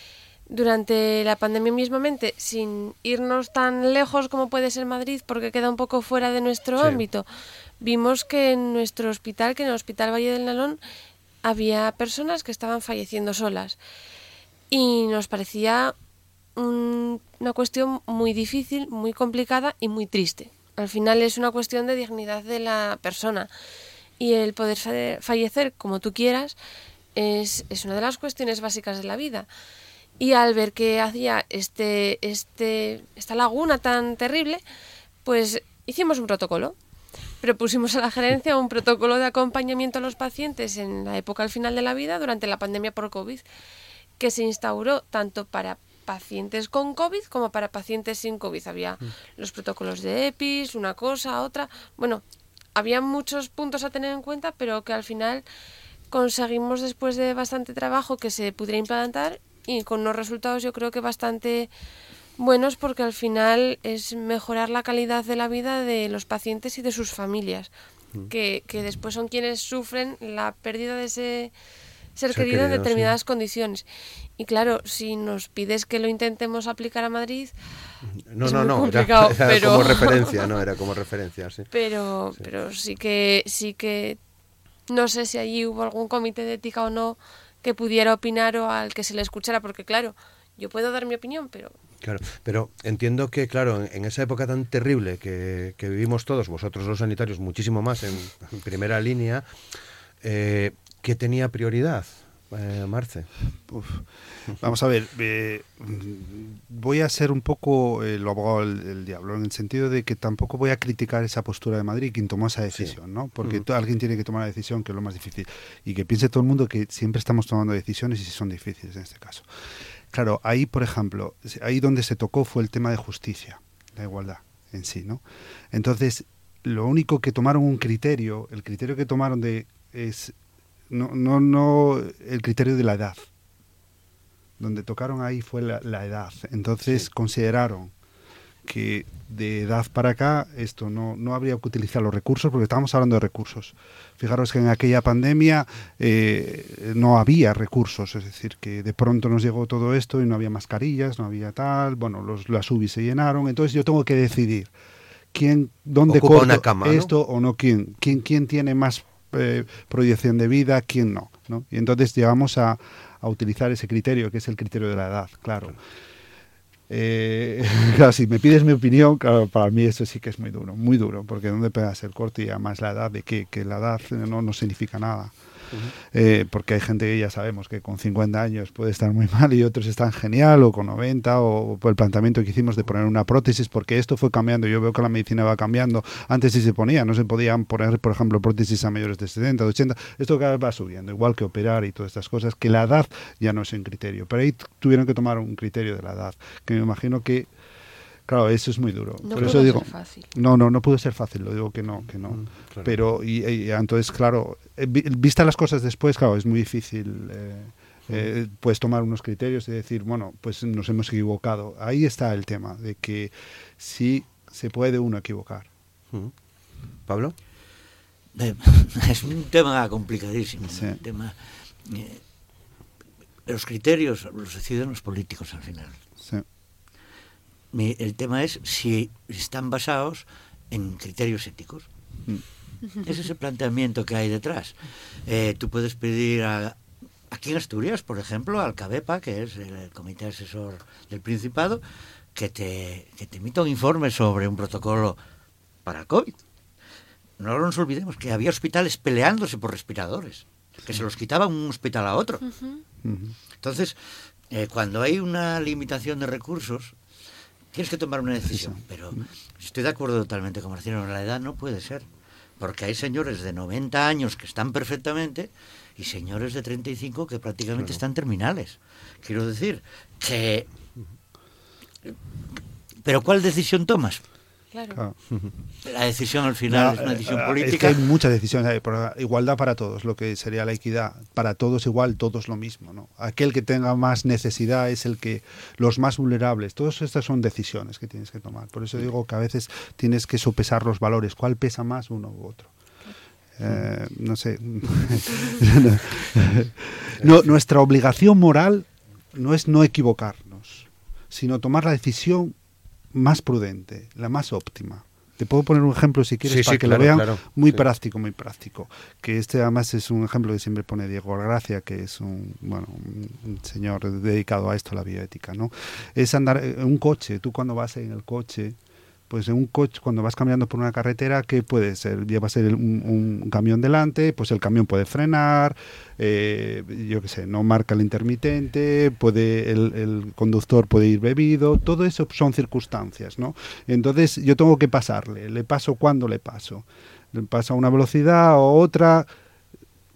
durante la pandemia mismamente, sin irnos tan lejos como puede ser Madrid, porque queda un poco fuera de nuestro sí. ámbito, vimos que en nuestro hospital, que en el Hospital Valle del Nalón, había personas que estaban falleciendo solas. Y nos parecía un, una cuestión muy difícil, muy complicada y muy triste. Al final es una cuestión de dignidad de la persona. Y el poder fallecer como tú quieras es, es una de las cuestiones básicas de la vida. Y al ver que hacía este, este, esta laguna tan terrible, pues hicimos un protocolo. Propusimos a la gerencia un protocolo de acompañamiento a los pacientes en la época al final de la vida durante la pandemia por COVID, que se instauró tanto para pacientes con COVID como para pacientes sin COVID. Había mm. los protocolos de EPIs, una cosa, otra. Bueno, había muchos puntos a tener en cuenta, pero que al final conseguimos después de bastante trabajo que se pudiera implantar y con unos resultados yo creo que bastante buenos porque al final es mejorar la calidad de la vida de los pacientes y de sus familias, mm. que, que después son quienes sufren la pérdida de ese ser, querido, en determinadas condiciones. Y claro, si nos pides que lo intentemos aplicar a Madrid, no, no, no, era, como referencia, no, era como referencia, sí. Pero, pero sí que, sí que, no sé si allí hubo algún comité de ética o no que pudiera opinar o al que se le escuchara, porque claro, yo puedo dar mi opinión, pero Claro, pero entiendo que, claro, en esa época tan terrible que, vivimos todos, vosotros los sanitarios muchísimo más en, primera línea, eh, ¿qué tenía prioridad? Eh, Marce. Vamos a ver, eh, voy a ser un poco el abogado del, diablo, en el sentido de que tampoco voy a criticar esa postura de Madrid, quien tomó esa decisión, ¿no? Porque alguien tiene que tomar la decisión, que es lo más difícil. Y que piense todo el mundo que siempre estamos tomando decisiones y si son difíciles en este caso. Claro, ahí, por ejemplo, ahí donde se tocó fue el tema de justicia, la igualdad en sí, ¿no? Entonces, lo único que tomaron un criterio, el criterio que tomaron de es no, no, no el criterio de la edad. Donde tocaron ahí fue la, edad. Entonces consideraron que de edad para acá esto no, no habría que utilizar los recursos porque estábamos hablando de recursos. Fijaros que en aquella pandemia eh, no había recursos, es decir, que de pronto nos llegó todo esto y no había mascarillas, no había tal, bueno, los, las UBI se llenaron, entonces yo tengo que decidir quién, dónde corto esto o no, quién, quién, quién tiene más eh, proyección de vida, quién no, no. Y entonces llegamos a, a, utilizar ese criterio, que es el criterio de la edad, claro. Eh, claro, si me pides mi opinión, claro, para mí eso sí que es muy duro, muy duro, porque ¿dónde pegas el corte y además la edad de que, que la edad no, no significa nada. Eh, porque hay gente que ya sabemos que con 50 años puede estar muy mal y otros están genial, o con 90, o por el planteamiento que hicimos de poner una prótesis, porque esto fue cambiando. Yo veo que la medicina va cambiando. Antes sí se ponía, no se podían poner, por ejemplo, prótesis a mayores de 70, de 80. Esto cada vez va subiendo, igual que operar y todas estas cosas, que la edad ya no es un criterio. Pero ahí tuvieron que tomar un criterio de la edad, que me imagino que Claro, eso es muy duro. No Por eso digo, ser fácil. No, no, no pudo ser fácil, lo digo que no, que no. Mm, Pero, y, entonces, claro, eh, vista las cosas después, claro, es muy difícil. Eh, eh, pues tomar unos criterios y decir, bueno, pues nos hemos equivocado. Ahí está el tema, de que sí se puede uno equivocar. Mm. ¿Pablo? Es un tema complicadísimo. tema, los criterios los deciden los políticos al final. Sí el tema es si están basados en criterios éticos. Mm. Ese es el planteamiento que hay detrás. Eh, tú puedes pedir a, aquí en Asturias, por ejemplo, al CABEPA, que es el, Comité Asesor del Principado, que te, que te emita un informe sobre un protocolo para el COVID. No nos olvidemos que había hospitales peleándose por respiradores, que se los quitaba un hospital a otro. Entonces, eh, cuando hay una limitación de recursos, tienes que tomar una decisión. Pero estoy de acuerdo totalmente con Marcelo, la edad no puede ser. Porque hay señores de 90 años que están perfectamente y señores de 35 que prácticamente están terminales. Quiero decir que... Pero ¿cuál decisión tomas? Claro. La decisión al final es una decisión eh, política. hay muchas decisiones. igualdad para todos, lo que sería la equidad. Para todos igual, todos lo mismo. ¿no? Aquel que tenga más necesidad es el que. Los más vulnerables. Todas estas son decisiones que tienes que tomar. Por eso digo que a veces tienes que sopesar los valores. ¿Cuál pesa más uno u otro? Eh, no sé. no, nuestra obligación moral no es no equivocarnos, sino tomar la decisión más prudente, la más óptima. Te puedo poner un ejemplo si quieres para que lo vean muy práctico, muy práctico. Que este además es un ejemplo que siempre pone Diego Gracia, que es un, bueno, un señor dedicado a esto, la bioética, ¿no? Es andar en un coche, tú cuando vas en el coche, pues en un coche, cuando vas caminando por una carretera, ¿qué puede ser? Lleva a ser un, camión delante, pues el camión puede frenar, eh, yo qué sé, no marca el intermitente, puede el, conductor puede ir bebido, todo eso son circunstancias, ¿no? Entonces yo tengo que pasarle, le paso cuando le paso, le paso a una velocidad o otra,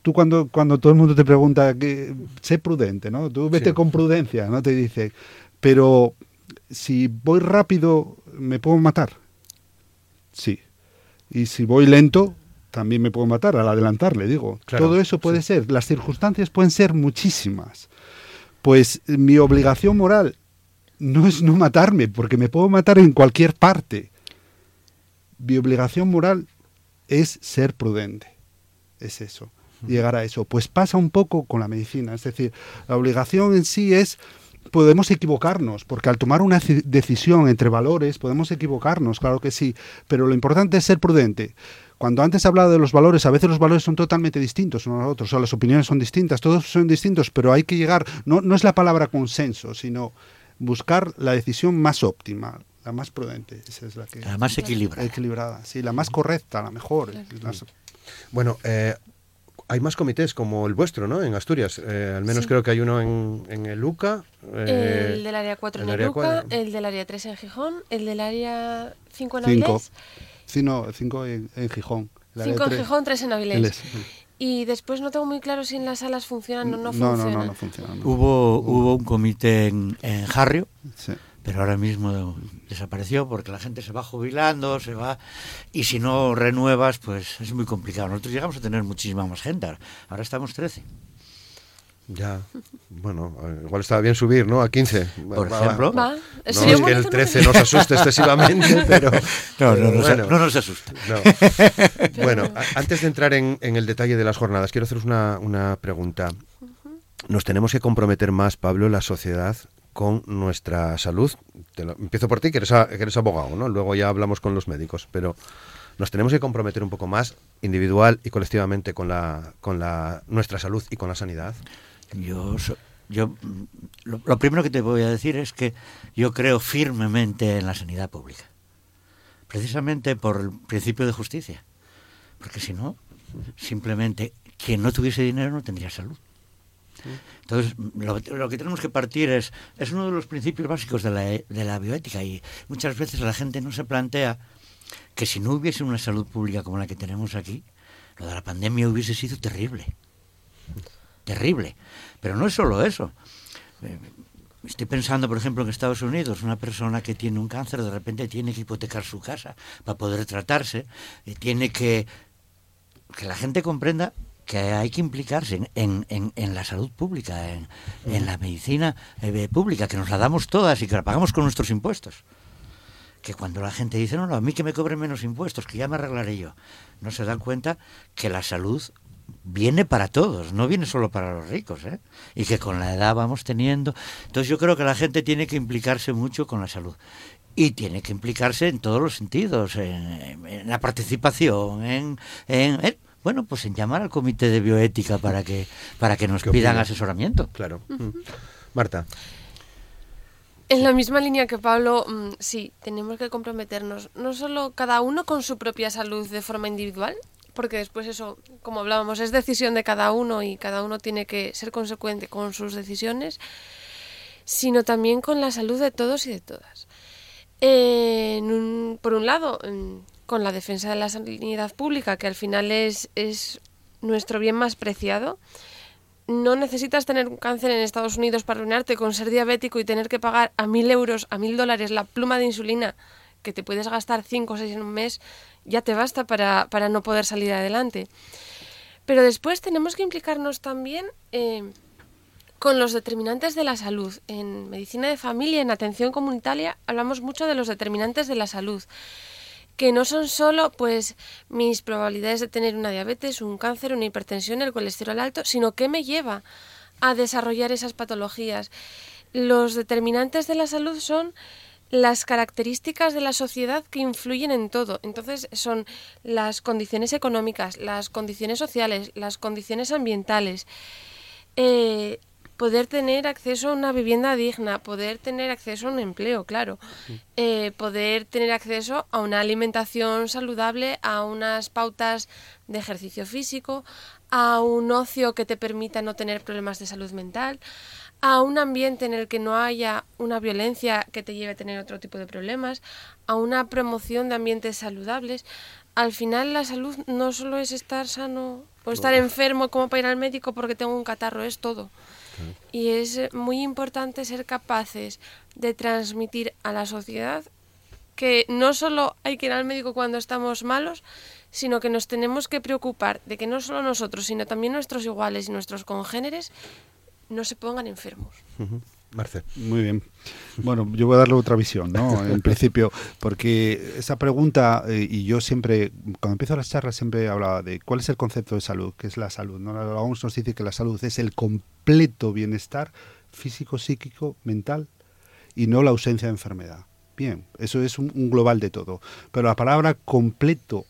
tú cuando, cuando todo el mundo te pregunta, que, sé prudente, ¿no? Tú vete con prudencia, ¿no? Te dice, pero si voy rápido, ¿me puedo matar? Sí. Y si voy lento, también me puedo matar al adelantarle, digo. Claro, Todo eso puede sí. ser. Las circunstancias pueden ser muchísimas. Pues eh, mi obligación moral no es no matarme, porque me puedo matar en cualquier parte. Mi obligación moral es ser prudente. Es eso, llegar a eso. Pues pasa un poco con la medicina. Es decir, la obligación en sí es podemos equivocarnos, porque al tomar una ci- decisión entre valores podemos equivocarnos, claro que sí, pero lo importante es ser prudente. Cuando antes hablaba de los valores, a veces los valores son totalmente distintos unos a otros, o sea, las opiniones son distintas, todos son distintos, pero hay que llegar, no, no es la palabra consenso, sino buscar la decisión más óptima, la más prudente, esa es la que... La más equilibrada. equilibrada, sí, la más correcta, la mejor. Bueno, eh, hay más comités como el vuestro, ¿no? En Asturias. Eh, al menos Sí. creo que hay uno en, en el UCA. eh, el del área 4 en el área Eluca, cuatro. el del área 3 en Gijón, el del área 5 en Cinco. Avilés, Sí, no, cinco en, en Gijón. El área 5 en tres- Gijón, 3 en Avilés. Y después no tengo muy claro si en las salas funcionan o no, no, funcionan. no, no, no funciona. no. Hubo, hubo un comité en, en Jarrio, Sí. Pero ahora mismo desapareció porque la gente se va jubilando, se va, y si no renuevas, pues es muy complicado. Nosotros llegamos a tener muchísima más gente, ahora estamos 13. Ya, bueno, eh, igual estaba bien subir, ¿no? A 15. Por Va, ejemplo. Va, No es que el 13 número. nos asuste excesivamente, pero... No, no, pero nos, bueno. no nos asusta. No. Bueno, a- antes de entrar en, en el detalle de las jornadas, quiero haceros una, una pregunta. Nos tenemos que comprometer más, Pablo, la sociedad con nuestra salud. Te lo- empiezo por ti, que eres, a- que eres abogado, ¿no? Luego ya hablamos con los médicos, pero nos tenemos que comprometer un poco más, individual y colectivamente, con la, con la nuestra salud y con la sanidad. Yo, yo lo, lo primero que te voy a decir es que yo creo firmemente en la sanidad pública, precisamente por el principio de justicia, porque si no, simplemente quien no tuviese dinero no tendría salud. Entonces, lo, que tenemos que partir es, es uno de los principios básicos de la, de la bioética y muchas veces la gente no se plantea que si no hubiese una salud pública como la que tenemos aquí, lo de la pandemia hubiese sido terrible terrible. Pero no es solo eso. Eh, Estoy pensando, por ejemplo, en Estados Unidos, una persona que tiene un cáncer de repente tiene que hipotecar su casa para poder tratarse, eh, tiene que que la gente comprenda que hay que implicarse en, en- en- la salud pública, en, en la medicina eh, pública, que nos la damos todas y que la pagamos con nuestros impuestos. Que cuando la gente dice, no, no, a mí que me cobren menos impuestos, que ya me arreglaré yo, no se dan cuenta que la salud viene para todos, no viene solo para los ricos, ¿eh? Y que con la edad vamos teniendo. Entonces yo creo que la gente tiene que implicarse mucho con la salud. Y tiene que implicarse en todos los sentidos, en, en la participación, en, en- en- bueno, pues en llamar al comité de bioética para que, para que nos ¿Qué pidan opinas? asesoramiento. Claro. Mm. Marta. En la misma línea que Pablo, mm, sí, tenemos que comprometernos, no solo cada uno con su propia salud de forma individual, porque después eso, como hablábamos, es decisión de cada uno y cada uno tiene que ser consecuente con sus decisiones, sino también con la salud de todos y de todas. Eh, en un- por un lado, con la defensa de la sanidad pública, que al final es, es nuestro bien más preciado, no necesitas tener un cáncer en Estados Unidos para arruinarte con ser diabético y tener que pagar a mil euros, a mil dólares la pluma de insulina que te puedes gastar cinco o seis en un mes, ya te basta para, para no poder salir adelante. Pero después tenemos que implicarnos también eh, con los determinantes de la salud. En medicina de familia, en atención comunitaria, hablamos mucho de los determinantes de la salud que no son solo pues mis probabilidades de tener una diabetes, un cáncer, una hipertensión, el colesterol alto, sino qué me lleva a desarrollar esas patologías. Los determinantes de la salud son las características de la sociedad que influyen en todo. Entonces son las condiciones económicas, las condiciones sociales, las condiciones ambientales. Eh, poder tener acceso a una vivienda digna, poder tener acceso a un empleo, claro, eh, poder tener acceso a una alimentación saludable, a unas pautas de ejercicio físico, a un ocio que te permita no tener problemas de salud mental, a un ambiente en el que no haya una violencia que te lleve a tener otro tipo de problemas, a una promoción de ambientes saludables. Al final la salud no solo es estar sano o estar enfermo como para ir al médico porque tengo un catarro, es todo. Y es eh, muy importante ser capaces de transmitir a la sociedad que no solo hay que ir al médico cuando estamos malos, sino que nos tenemos que preocupar de que no solo nosotros, sino también nuestros iguales y nuestros congéneres no se pongan enfermos. Marcel. Muy bien. Bueno, yo voy a darle otra visión, ¿no? En principio, porque esa pregunta, eh, y yo siempre, cuando empiezo las charlas, siempre hablaba de cuál es el concepto de salud, qué es la salud. ¿no? La OMS nos dice que la salud es el completo bienestar físico, psíquico, mental y no la ausencia de enfermedad. Bien, eso es un, un global de todo. Pero la palabra completo,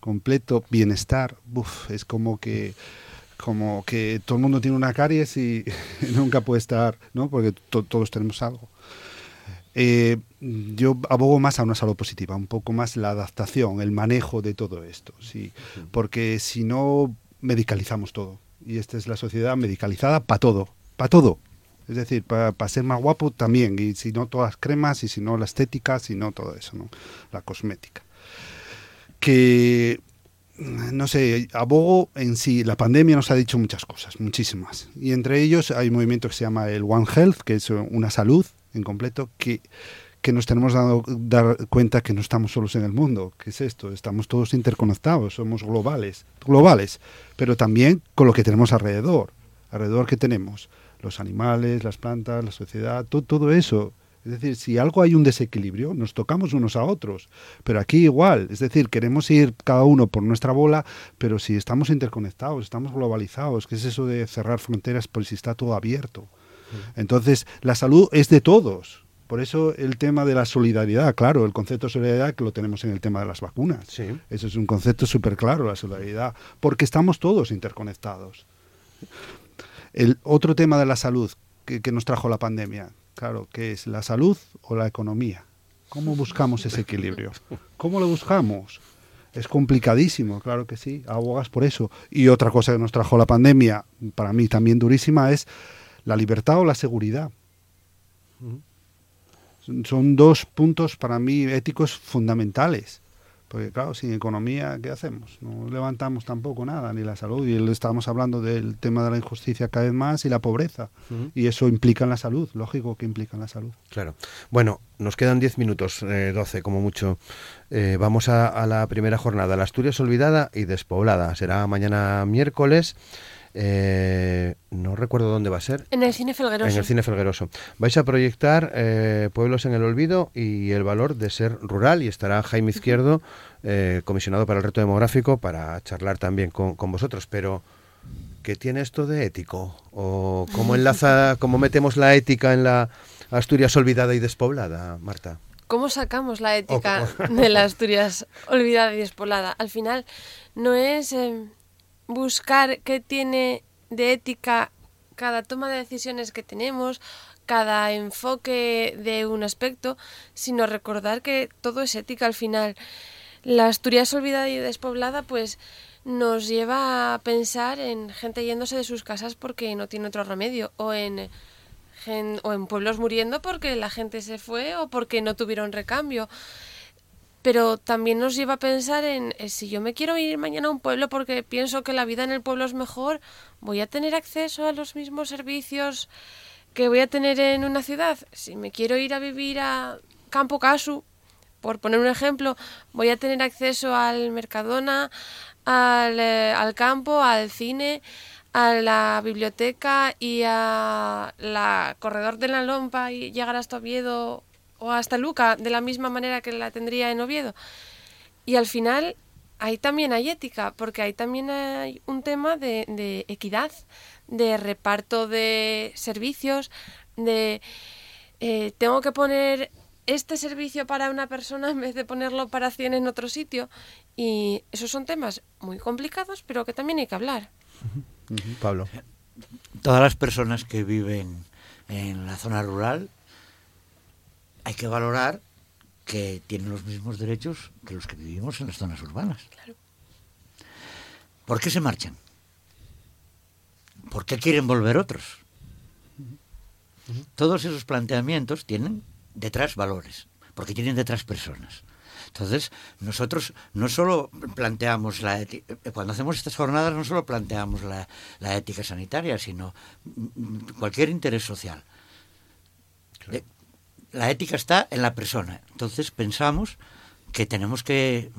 completo bienestar, uf, es como que como que todo el mundo tiene una caries y nunca puede estar, ¿no? Porque to- todos tenemos algo. Eh, yo abogo más a una salud positiva, un poco más la adaptación, el manejo de todo esto, sí, porque si no medicalizamos todo y esta es la sociedad medicalizada para todo, para todo. Es decir, para ser más guapo también, y si no todas las cremas, y si no la estética, si no todo eso, ¿no? La cosmética. Que no sé, abogo en sí, la pandemia nos ha dicho muchas cosas, muchísimas. Y entre ellos hay un movimiento que se llama el One Health, que es una salud en completo, que, que nos tenemos dado dar cuenta que no estamos solos en el mundo. ¿Qué es esto? Estamos todos interconectados, somos globales, globales, pero también con lo que tenemos alrededor. Alrededor que tenemos los animales, las plantas, la sociedad, todo, todo eso. Es decir, si algo hay un desequilibrio, nos tocamos unos a otros. Pero aquí igual, es decir, queremos ir cada uno por nuestra bola, pero si estamos interconectados, estamos globalizados, ¿qué es eso de cerrar fronteras por si está todo abierto? Entonces, la salud es de todos. Por eso el tema de la solidaridad, claro, el concepto de solidaridad que lo tenemos en el tema de las vacunas. Sí. Eso es un concepto súper claro, la solidaridad, porque estamos todos interconectados. El otro tema de la salud que, que nos trajo la pandemia, claro, que es la salud o la economía. ¿Cómo buscamos ese equilibrio? ¿Cómo lo buscamos? Es complicadísimo, claro que sí, abogas por eso. Y otra cosa que nos trajo la pandemia, para mí también durísima, es la libertad o la seguridad. Son- Son dos puntos para mí éticos fundamentales. Porque claro, sin economía, ¿qué hacemos? No levantamos tampoco nada, ni la salud. Y estamos hablando del tema de la injusticia cada vez más y la pobreza. Y eso implica en la salud, lógico que implica en la salud. Claro. Bueno, nos quedan 10 minutos, eh, 12 como mucho. Eh, vamos a, a la primera jornada, la Asturias olvidada y despoblada. Será mañana miércoles. Eh, no recuerdo dónde va a ser. En el cine Felgueroso. En el cine Felgueroso. Vais a proyectar eh, Pueblos en el Olvido y el valor de ser rural y estará Jaime Izquierdo, eh, comisionado para el reto demográfico, para charlar también con, con vosotros. Pero, ¿qué tiene esto de ético? ¿O cómo enlaza, cómo metemos la ética en la Asturias olvidada y despoblada, Marta? ¿Cómo sacamos la ética Oh, de la Asturias olvidada y despolada? Al final, no es eh, buscar qué tiene de ética cada toma de decisiones que tenemos, cada enfoque de un aspecto, sino recordar que todo es ética al final. La Asturias olvidada y despoblada, pues nos lleva a pensar en gente yéndose de sus casas porque no tiene otro remedio, o en o en pueblos muriendo porque la gente se fue o porque no tuvieron recambio. Pero también nos lleva a pensar en eh, si yo me quiero ir mañana a un pueblo porque pienso que la vida en el pueblo es mejor, voy a tener acceso a los mismos servicios que voy a tener en una ciudad. Si me quiero ir a vivir a Campo Casu, por poner un ejemplo, voy a tener acceso al Mercadona, al, eh, campo, al cine, a la biblioteca y a la corredor de la Lompa y llegar hasta Oviedo o hasta Luca de la misma manera que la tendría en Oviedo. Y al final ahí también hay ética, porque ahí también hay un tema de, de equidad, de reparto de servicios, de eh, tengo que poner este servicio para una persona en vez de ponerlo para 100 en otro sitio. Y esos son temas muy complicados, pero que también hay que hablar. Pablo. Todas las personas que viven en la zona rural hay que valorar que tienen los mismos derechos que los que vivimos en las zonas urbanas. ¿Por qué se marchan? ¿Por qué quieren volver otros? Todos esos planteamientos tienen detrás valores, porque tienen detrás personas. Entonces, nosotros no solo planteamos la ética, cuando hacemos estas jornadas no solo planteamos la, la ética sanitaria, sino mm, cualquier interés social. Eh, la ética está en la persona. Entonces pensamos que tenemos que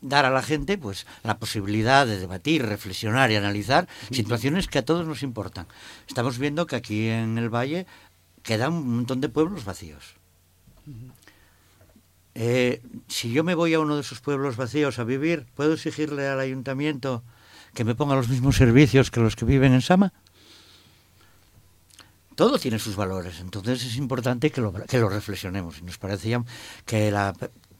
dar a la gente pues la posibilidad de debatir, reflexionar y analizar situaciones que a todos nos importan. Estamos viendo que aquí en el valle quedan un montón de pueblos vacíos. Eh, si yo me voy a uno de esos pueblos vacíos a vivir, ¿puedo exigirle al ayuntamiento que me ponga los mismos servicios que los que viven en Sama? Todo tiene sus valores, entonces es importante que lo, que lo reflexionemos. Y nos parece ya que la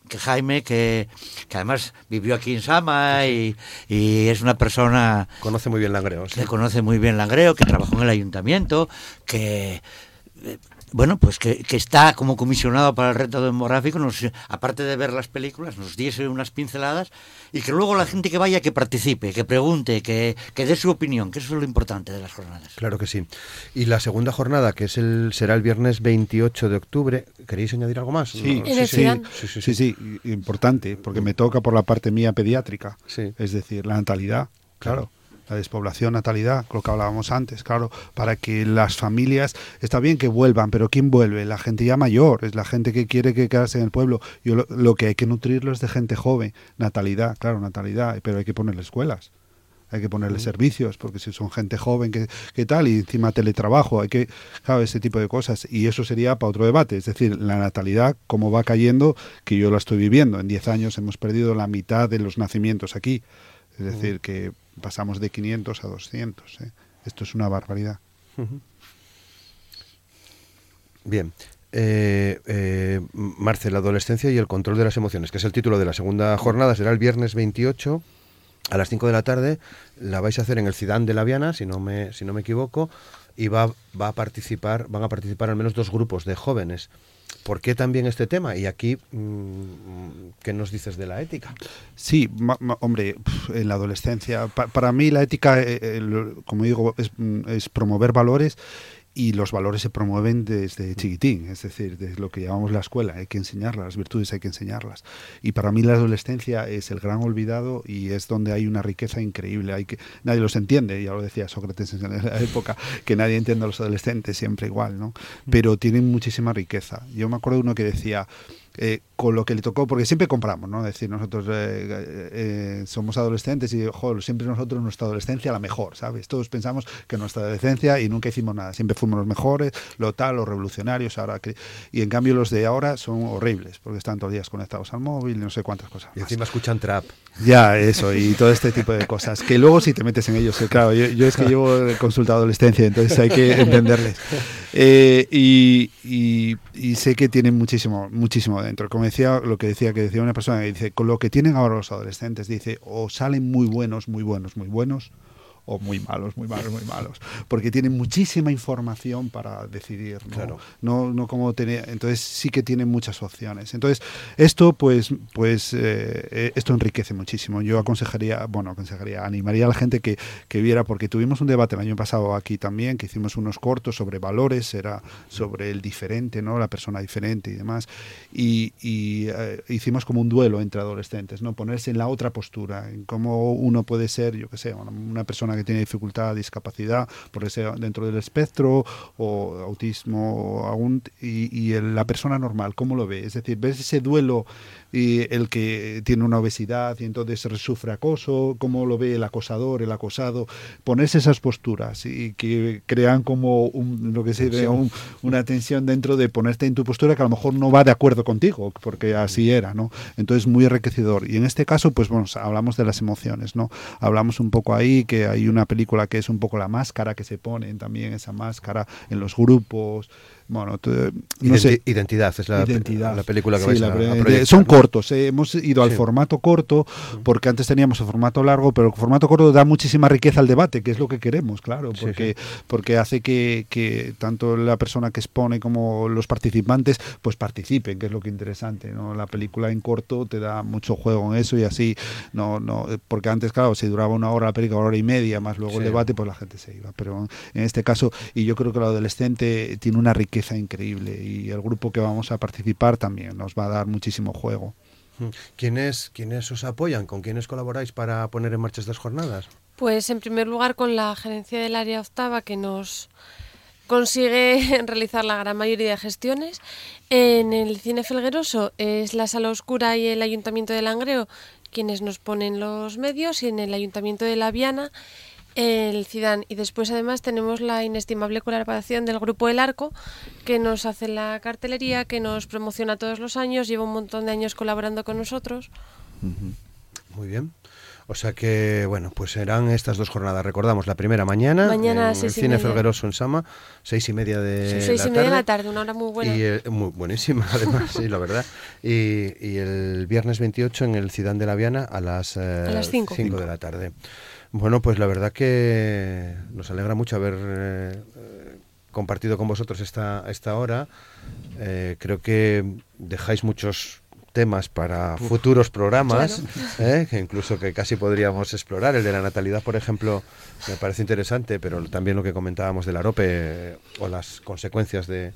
que Jaime, que, que, además vivió aquí en Sama y, y es una persona... Conoce muy bien Langreo. Que conoce muy bien Langreo, que trabajó en el ayuntamiento, que bueno, pues que, que, está como comisionado para el reto demográfico, nos, aparte de ver las películas, nos diese unas pinceladas y que luego la gente que vaya, que participe, que pregunte, que, que dé su opinión, que eso es lo importante de las jornadas. Claro que sí. Y la segunda jornada, que es el será el viernes 28 de octubre, ¿queréis añadir algo más? Sí, sí, sí, sí, sí, sí, importante, porque me toca por la parte mía pediátrica, es decir, la natalidad, claro. claro la despoblación, natalidad, lo que hablábamos antes, claro, para que las familias, está bien que vuelvan, pero ¿quién vuelve? La gente ya mayor, es la gente que quiere que quedarse en el pueblo. Yo lo, lo que hay que nutrirlo es de gente joven, natalidad, claro, natalidad, pero hay que ponerle escuelas hay que ponerle sí. servicios, porque si son gente joven, ¿qué, ¿qué, tal? Y encima teletrabajo, hay que, claro, ese tipo de cosas. Y eso sería para otro debate, es decir, la natalidad, cómo va cayendo, que yo la estoy viviendo. En 10 años hemos perdido la mitad de los nacimientos aquí. Es decir, que pasamos de 500 a 200. ¿eh? Esto es una barbaridad. Bien. Eh, eh, Marce, la adolescencia y el control de las emociones, que es el título de la segunda jornada, será el viernes 28 a las 5 de la tarde. La vais a hacer en el Cidán de la Viana, si no me, si no me equivoco, y va, va a participar, van a participar al menos dos grupos de jóvenes. ¿Por qué también este tema? Y aquí, mmm, ¿qué nos dices de la ética? Sí, ma, hombre, en la adolescencia, pa, para mí la ética, eh, eh, como digo, es, es promover valores y los valores se promueven desde chiquitín, es decir, desde lo que llamamos la escuela, hay que enseñarlas, las virtudes hay que enseñarlas. Y para mí la adolescencia es el gran olvidado y es donde hay una riqueza increíble, hay que nadie los entiende, ya lo decía Sócrates en la época, que nadie entiende a los adolescentes siempre igual, ¿no? Pero tienen muchísima riqueza. Yo me acuerdo de uno que decía, eh, con lo que le tocó, porque siempre compramos, ¿no? Es decir, nosotros eh, eh, somos adolescentes y, joder, siempre nosotros nuestra adolescencia la mejor, ¿sabes? Todos pensamos que nuestra adolescencia y nunca hicimos nada, siempre fuimos los mejores, lo tal, los revolucionarios, ahora que, y en cambio los de ahora son horribles, porque están todos los días conectados al móvil y no sé cuántas cosas. Y encima más. escuchan trap. Ya, eso, y todo este tipo de cosas, que luego si te metes en ellos, claro, yo, yo es que llevo consulta adolescencia, entonces hay que entenderles. Eh, y, y, y, sé que tienen muchísimo, muchísimo dentro. Como decía, lo que decía, que decía una persona que dice, con lo que tienen ahora los adolescentes, dice, o salen muy buenos, muy buenos, muy buenos, o muy malos, muy malos, muy malos, porque tienen muchísima información para decidir, ¿no? Claro. No, no como tener, entonces sí que tienen muchas opciones. Entonces, esto pues, pues eh, esto enriquece muchísimo. Yo aconsejaría, bueno, aconsejaría, animaría a la gente que, que viera, porque tuvimos un debate el año pasado aquí también, que hicimos unos cortos sobre valores, era sobre el diferente, ¿no? La persona diferente y demás, y, y eh, hicimos como un duelo entre adolescentes, ¿no? Ponerse en la otra postura, en cómo uno puede ser, yo qué sé, una, una persona que tiene dificultad, discapacidad, por sea dentro del espectro o autismo aún, y, y el, la persona normal, ¿cómo lo ve? Es decir, ves ese duelo y el que tiene una obesidad y entonces sufre acoso, cómo lo ve el acosador, el acosado, ponerse esas posturas y que crean como un, lo que se ve, un, una tensión dentro de ponerte en tu postura que a lo mejor no va de acuerdo contigo, porque así era, ¿no? Entonces muy enriquecedor. Y en este caso, pues bueno, hablamos de las emociones, ¿no? Hablamos un poco ahí que hay una película que es un poco la máscara que se ponen también, esa máscara en los grupos, bueno, no Identi sé. Identidad es la, Identidad. la película que sí, vais a, a Son cortos, eh, hemos ido al sí. formato corto, porque antes teníamos el formato largo, pero el formato corto da muchísima riqueza al debate, que es lo que queremos, claro, porque, sí, porque hace que, que, tanto la persona que expone como los participantes pues participen, que es lo que es interesante. ¿no? La película en corto te da mucho juego en eso y así, no, no, porque antes, claro, si duraba una hora la película, una hora y media, más luego el debate, pues la gente se iba. Pero en este caso, y yo creo que el adolescente tiene una riqueza increíble y el grupo que vamos a participar también nos va a dar muchísimo juego. ¿Quiénes, ¿Quiénes os apoyan? ¿Con quiénes colaboráis para poner en marcha estas jornadas? Pues en primer lugar con la gerencia del área octava que nos consigue realizar la gran mayoría de gestiones. En el Cine Felgueroso es la Sala Oscura y el Ayuntamiento de Langreo quienes nos ponen los medios y en el Ayuntamiento de La Viana el Cidán. Y después además tenemos la inestimable colaboración del Grupo El Arco, que nos hace la cartelería, que nos promociona todos los años, lleva un montón de años colaborando con nosotros. Muy bien. O sea que, bueno, pues serán estas dos jornadas. Recordamos, la primera mañana, Mañana, en el Cine. Felgueroso en Sama, seis y media de Seis la y media de tarde. la tarde, una hora muy buena. Y el- muy buenísima, además, sí, la verdad. Y, y el viernes 28 en el Cidán de la Viana a las, eh, las cinco. cinco de la tarde. Bueno, pues la verdad que nos alegra mucho haber eh, compartido con vosotros esta, esta hora. Eh, creo que dejáis muchos temas para futuros programas, ¿eh? que incluso que casi podríamos explorar. El de la natalidad, por ejemplo, me parece interesante, pero también lo que comentábamos del arope eh, o las consecuencias de,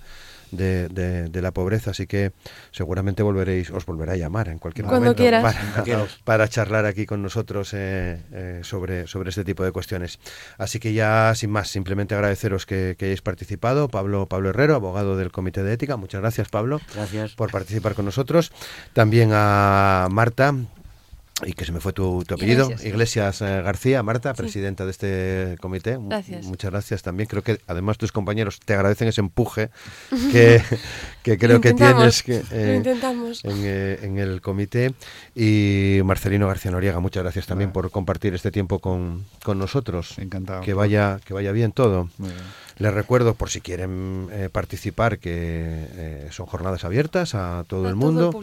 de, de- de la pobreza. Así que seguramente volveréis, os volverá a llamar en cualquier Cuando momento quieras. para, Cuando quieras. para charlar aquí con nosotros eh, eh, sobre, sobre este tipo de cuestiones. Así que ya sin más, simplemente agradeceros que, que hayáis participado. Pablo, Pablo Herrero, abogado del Comité de Ética. Muchas gracias, Pablo Gracias. por participar con nosotros. También a Marta, y que se me fue tu, tu apellido, Iglesias. Iglesias eh, García, Marta, presidenta de este comité. Mu- Gracias. Muchas gracias también. Creo que además tus compañeros te agradecen ese empuje que, que creo que tienes que, eh, intentamos. en, eh, en el comité. Y Marcelino García Noriega, muchas gracias también por compartir este tiempo con, con nosotros. Encantado. Que vaya, que vaya bien todo. Muy bien. Les recuerdo, por si quieren eh, participar, que eh, son jornadas abiertas a todo A el todo el mundo.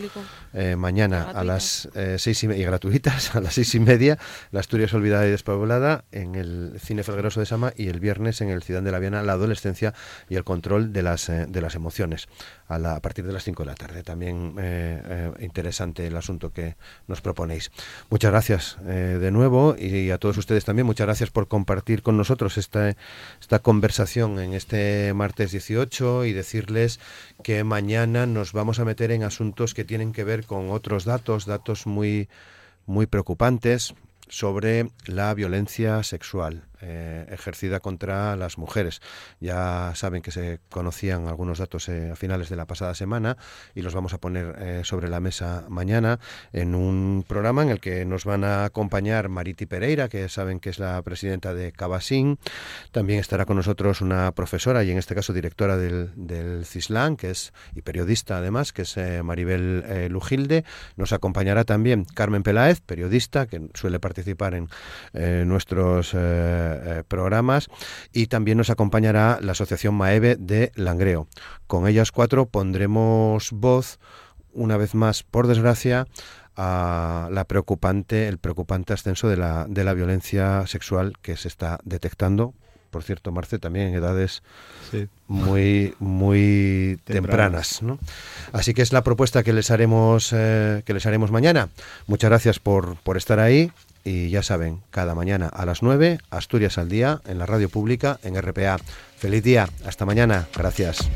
Eh, mañana a las seis y, y gratuitas, a las seis y media, la Asturias Olvidada y Despoblada en el Cine Felgueroso de Sama y el viernes en el Ciudad de la Viana, la adolescencia y el control de las, eh, de las emociones, a, la- a partir de las 5 de la tarde. También interesante el asunto que nos proponéis. Muchas gracias eh, de nuevo y a todos ustedes también, muchas gracias por compartir con nosotros esta, esta conversación en este martes 18 y decirles que mañana nos vamos a meter en asuntos que tienen que ver con otros datos, datos muy, muy preocupantes sobre la violencia sexual eh, ejercida contra las mujeres. Ya saben que se conocían algunos datos eh, a finales de la pasada semana y los vamos a poner eh, sobre la mesa mañana en un programa en el que nos van a acompañar Mariti Pereira, que saben que es la presidenta de Cabasín. También estará con nosotros una profesora y en este caso directora del, del CISLAN, que es y periodista además, que es Maribel Lujilde. Nos acompañará también Carmen Peláez, periodista, que suele participar en nuestros eh, programas. Y también nos acompañará la Asociación Maeve de Langreo. Con ellas cuatro pondremos voz, una vez más, por desgracia, a la preocupante, el preocupante ascenso de la, de la violencia sexual que se está detectando. Por cierto, Marce, también en edades Sí. muy muy Tempranas. tempranas, ¿no? así que es la propuesta que les haremos eh, que les haremos mañana muchas gracias por, por estar ahí y ya saben cada mañana a las 9 Asturias al día en la radio pública en RPA feliz día hasta mañana gracias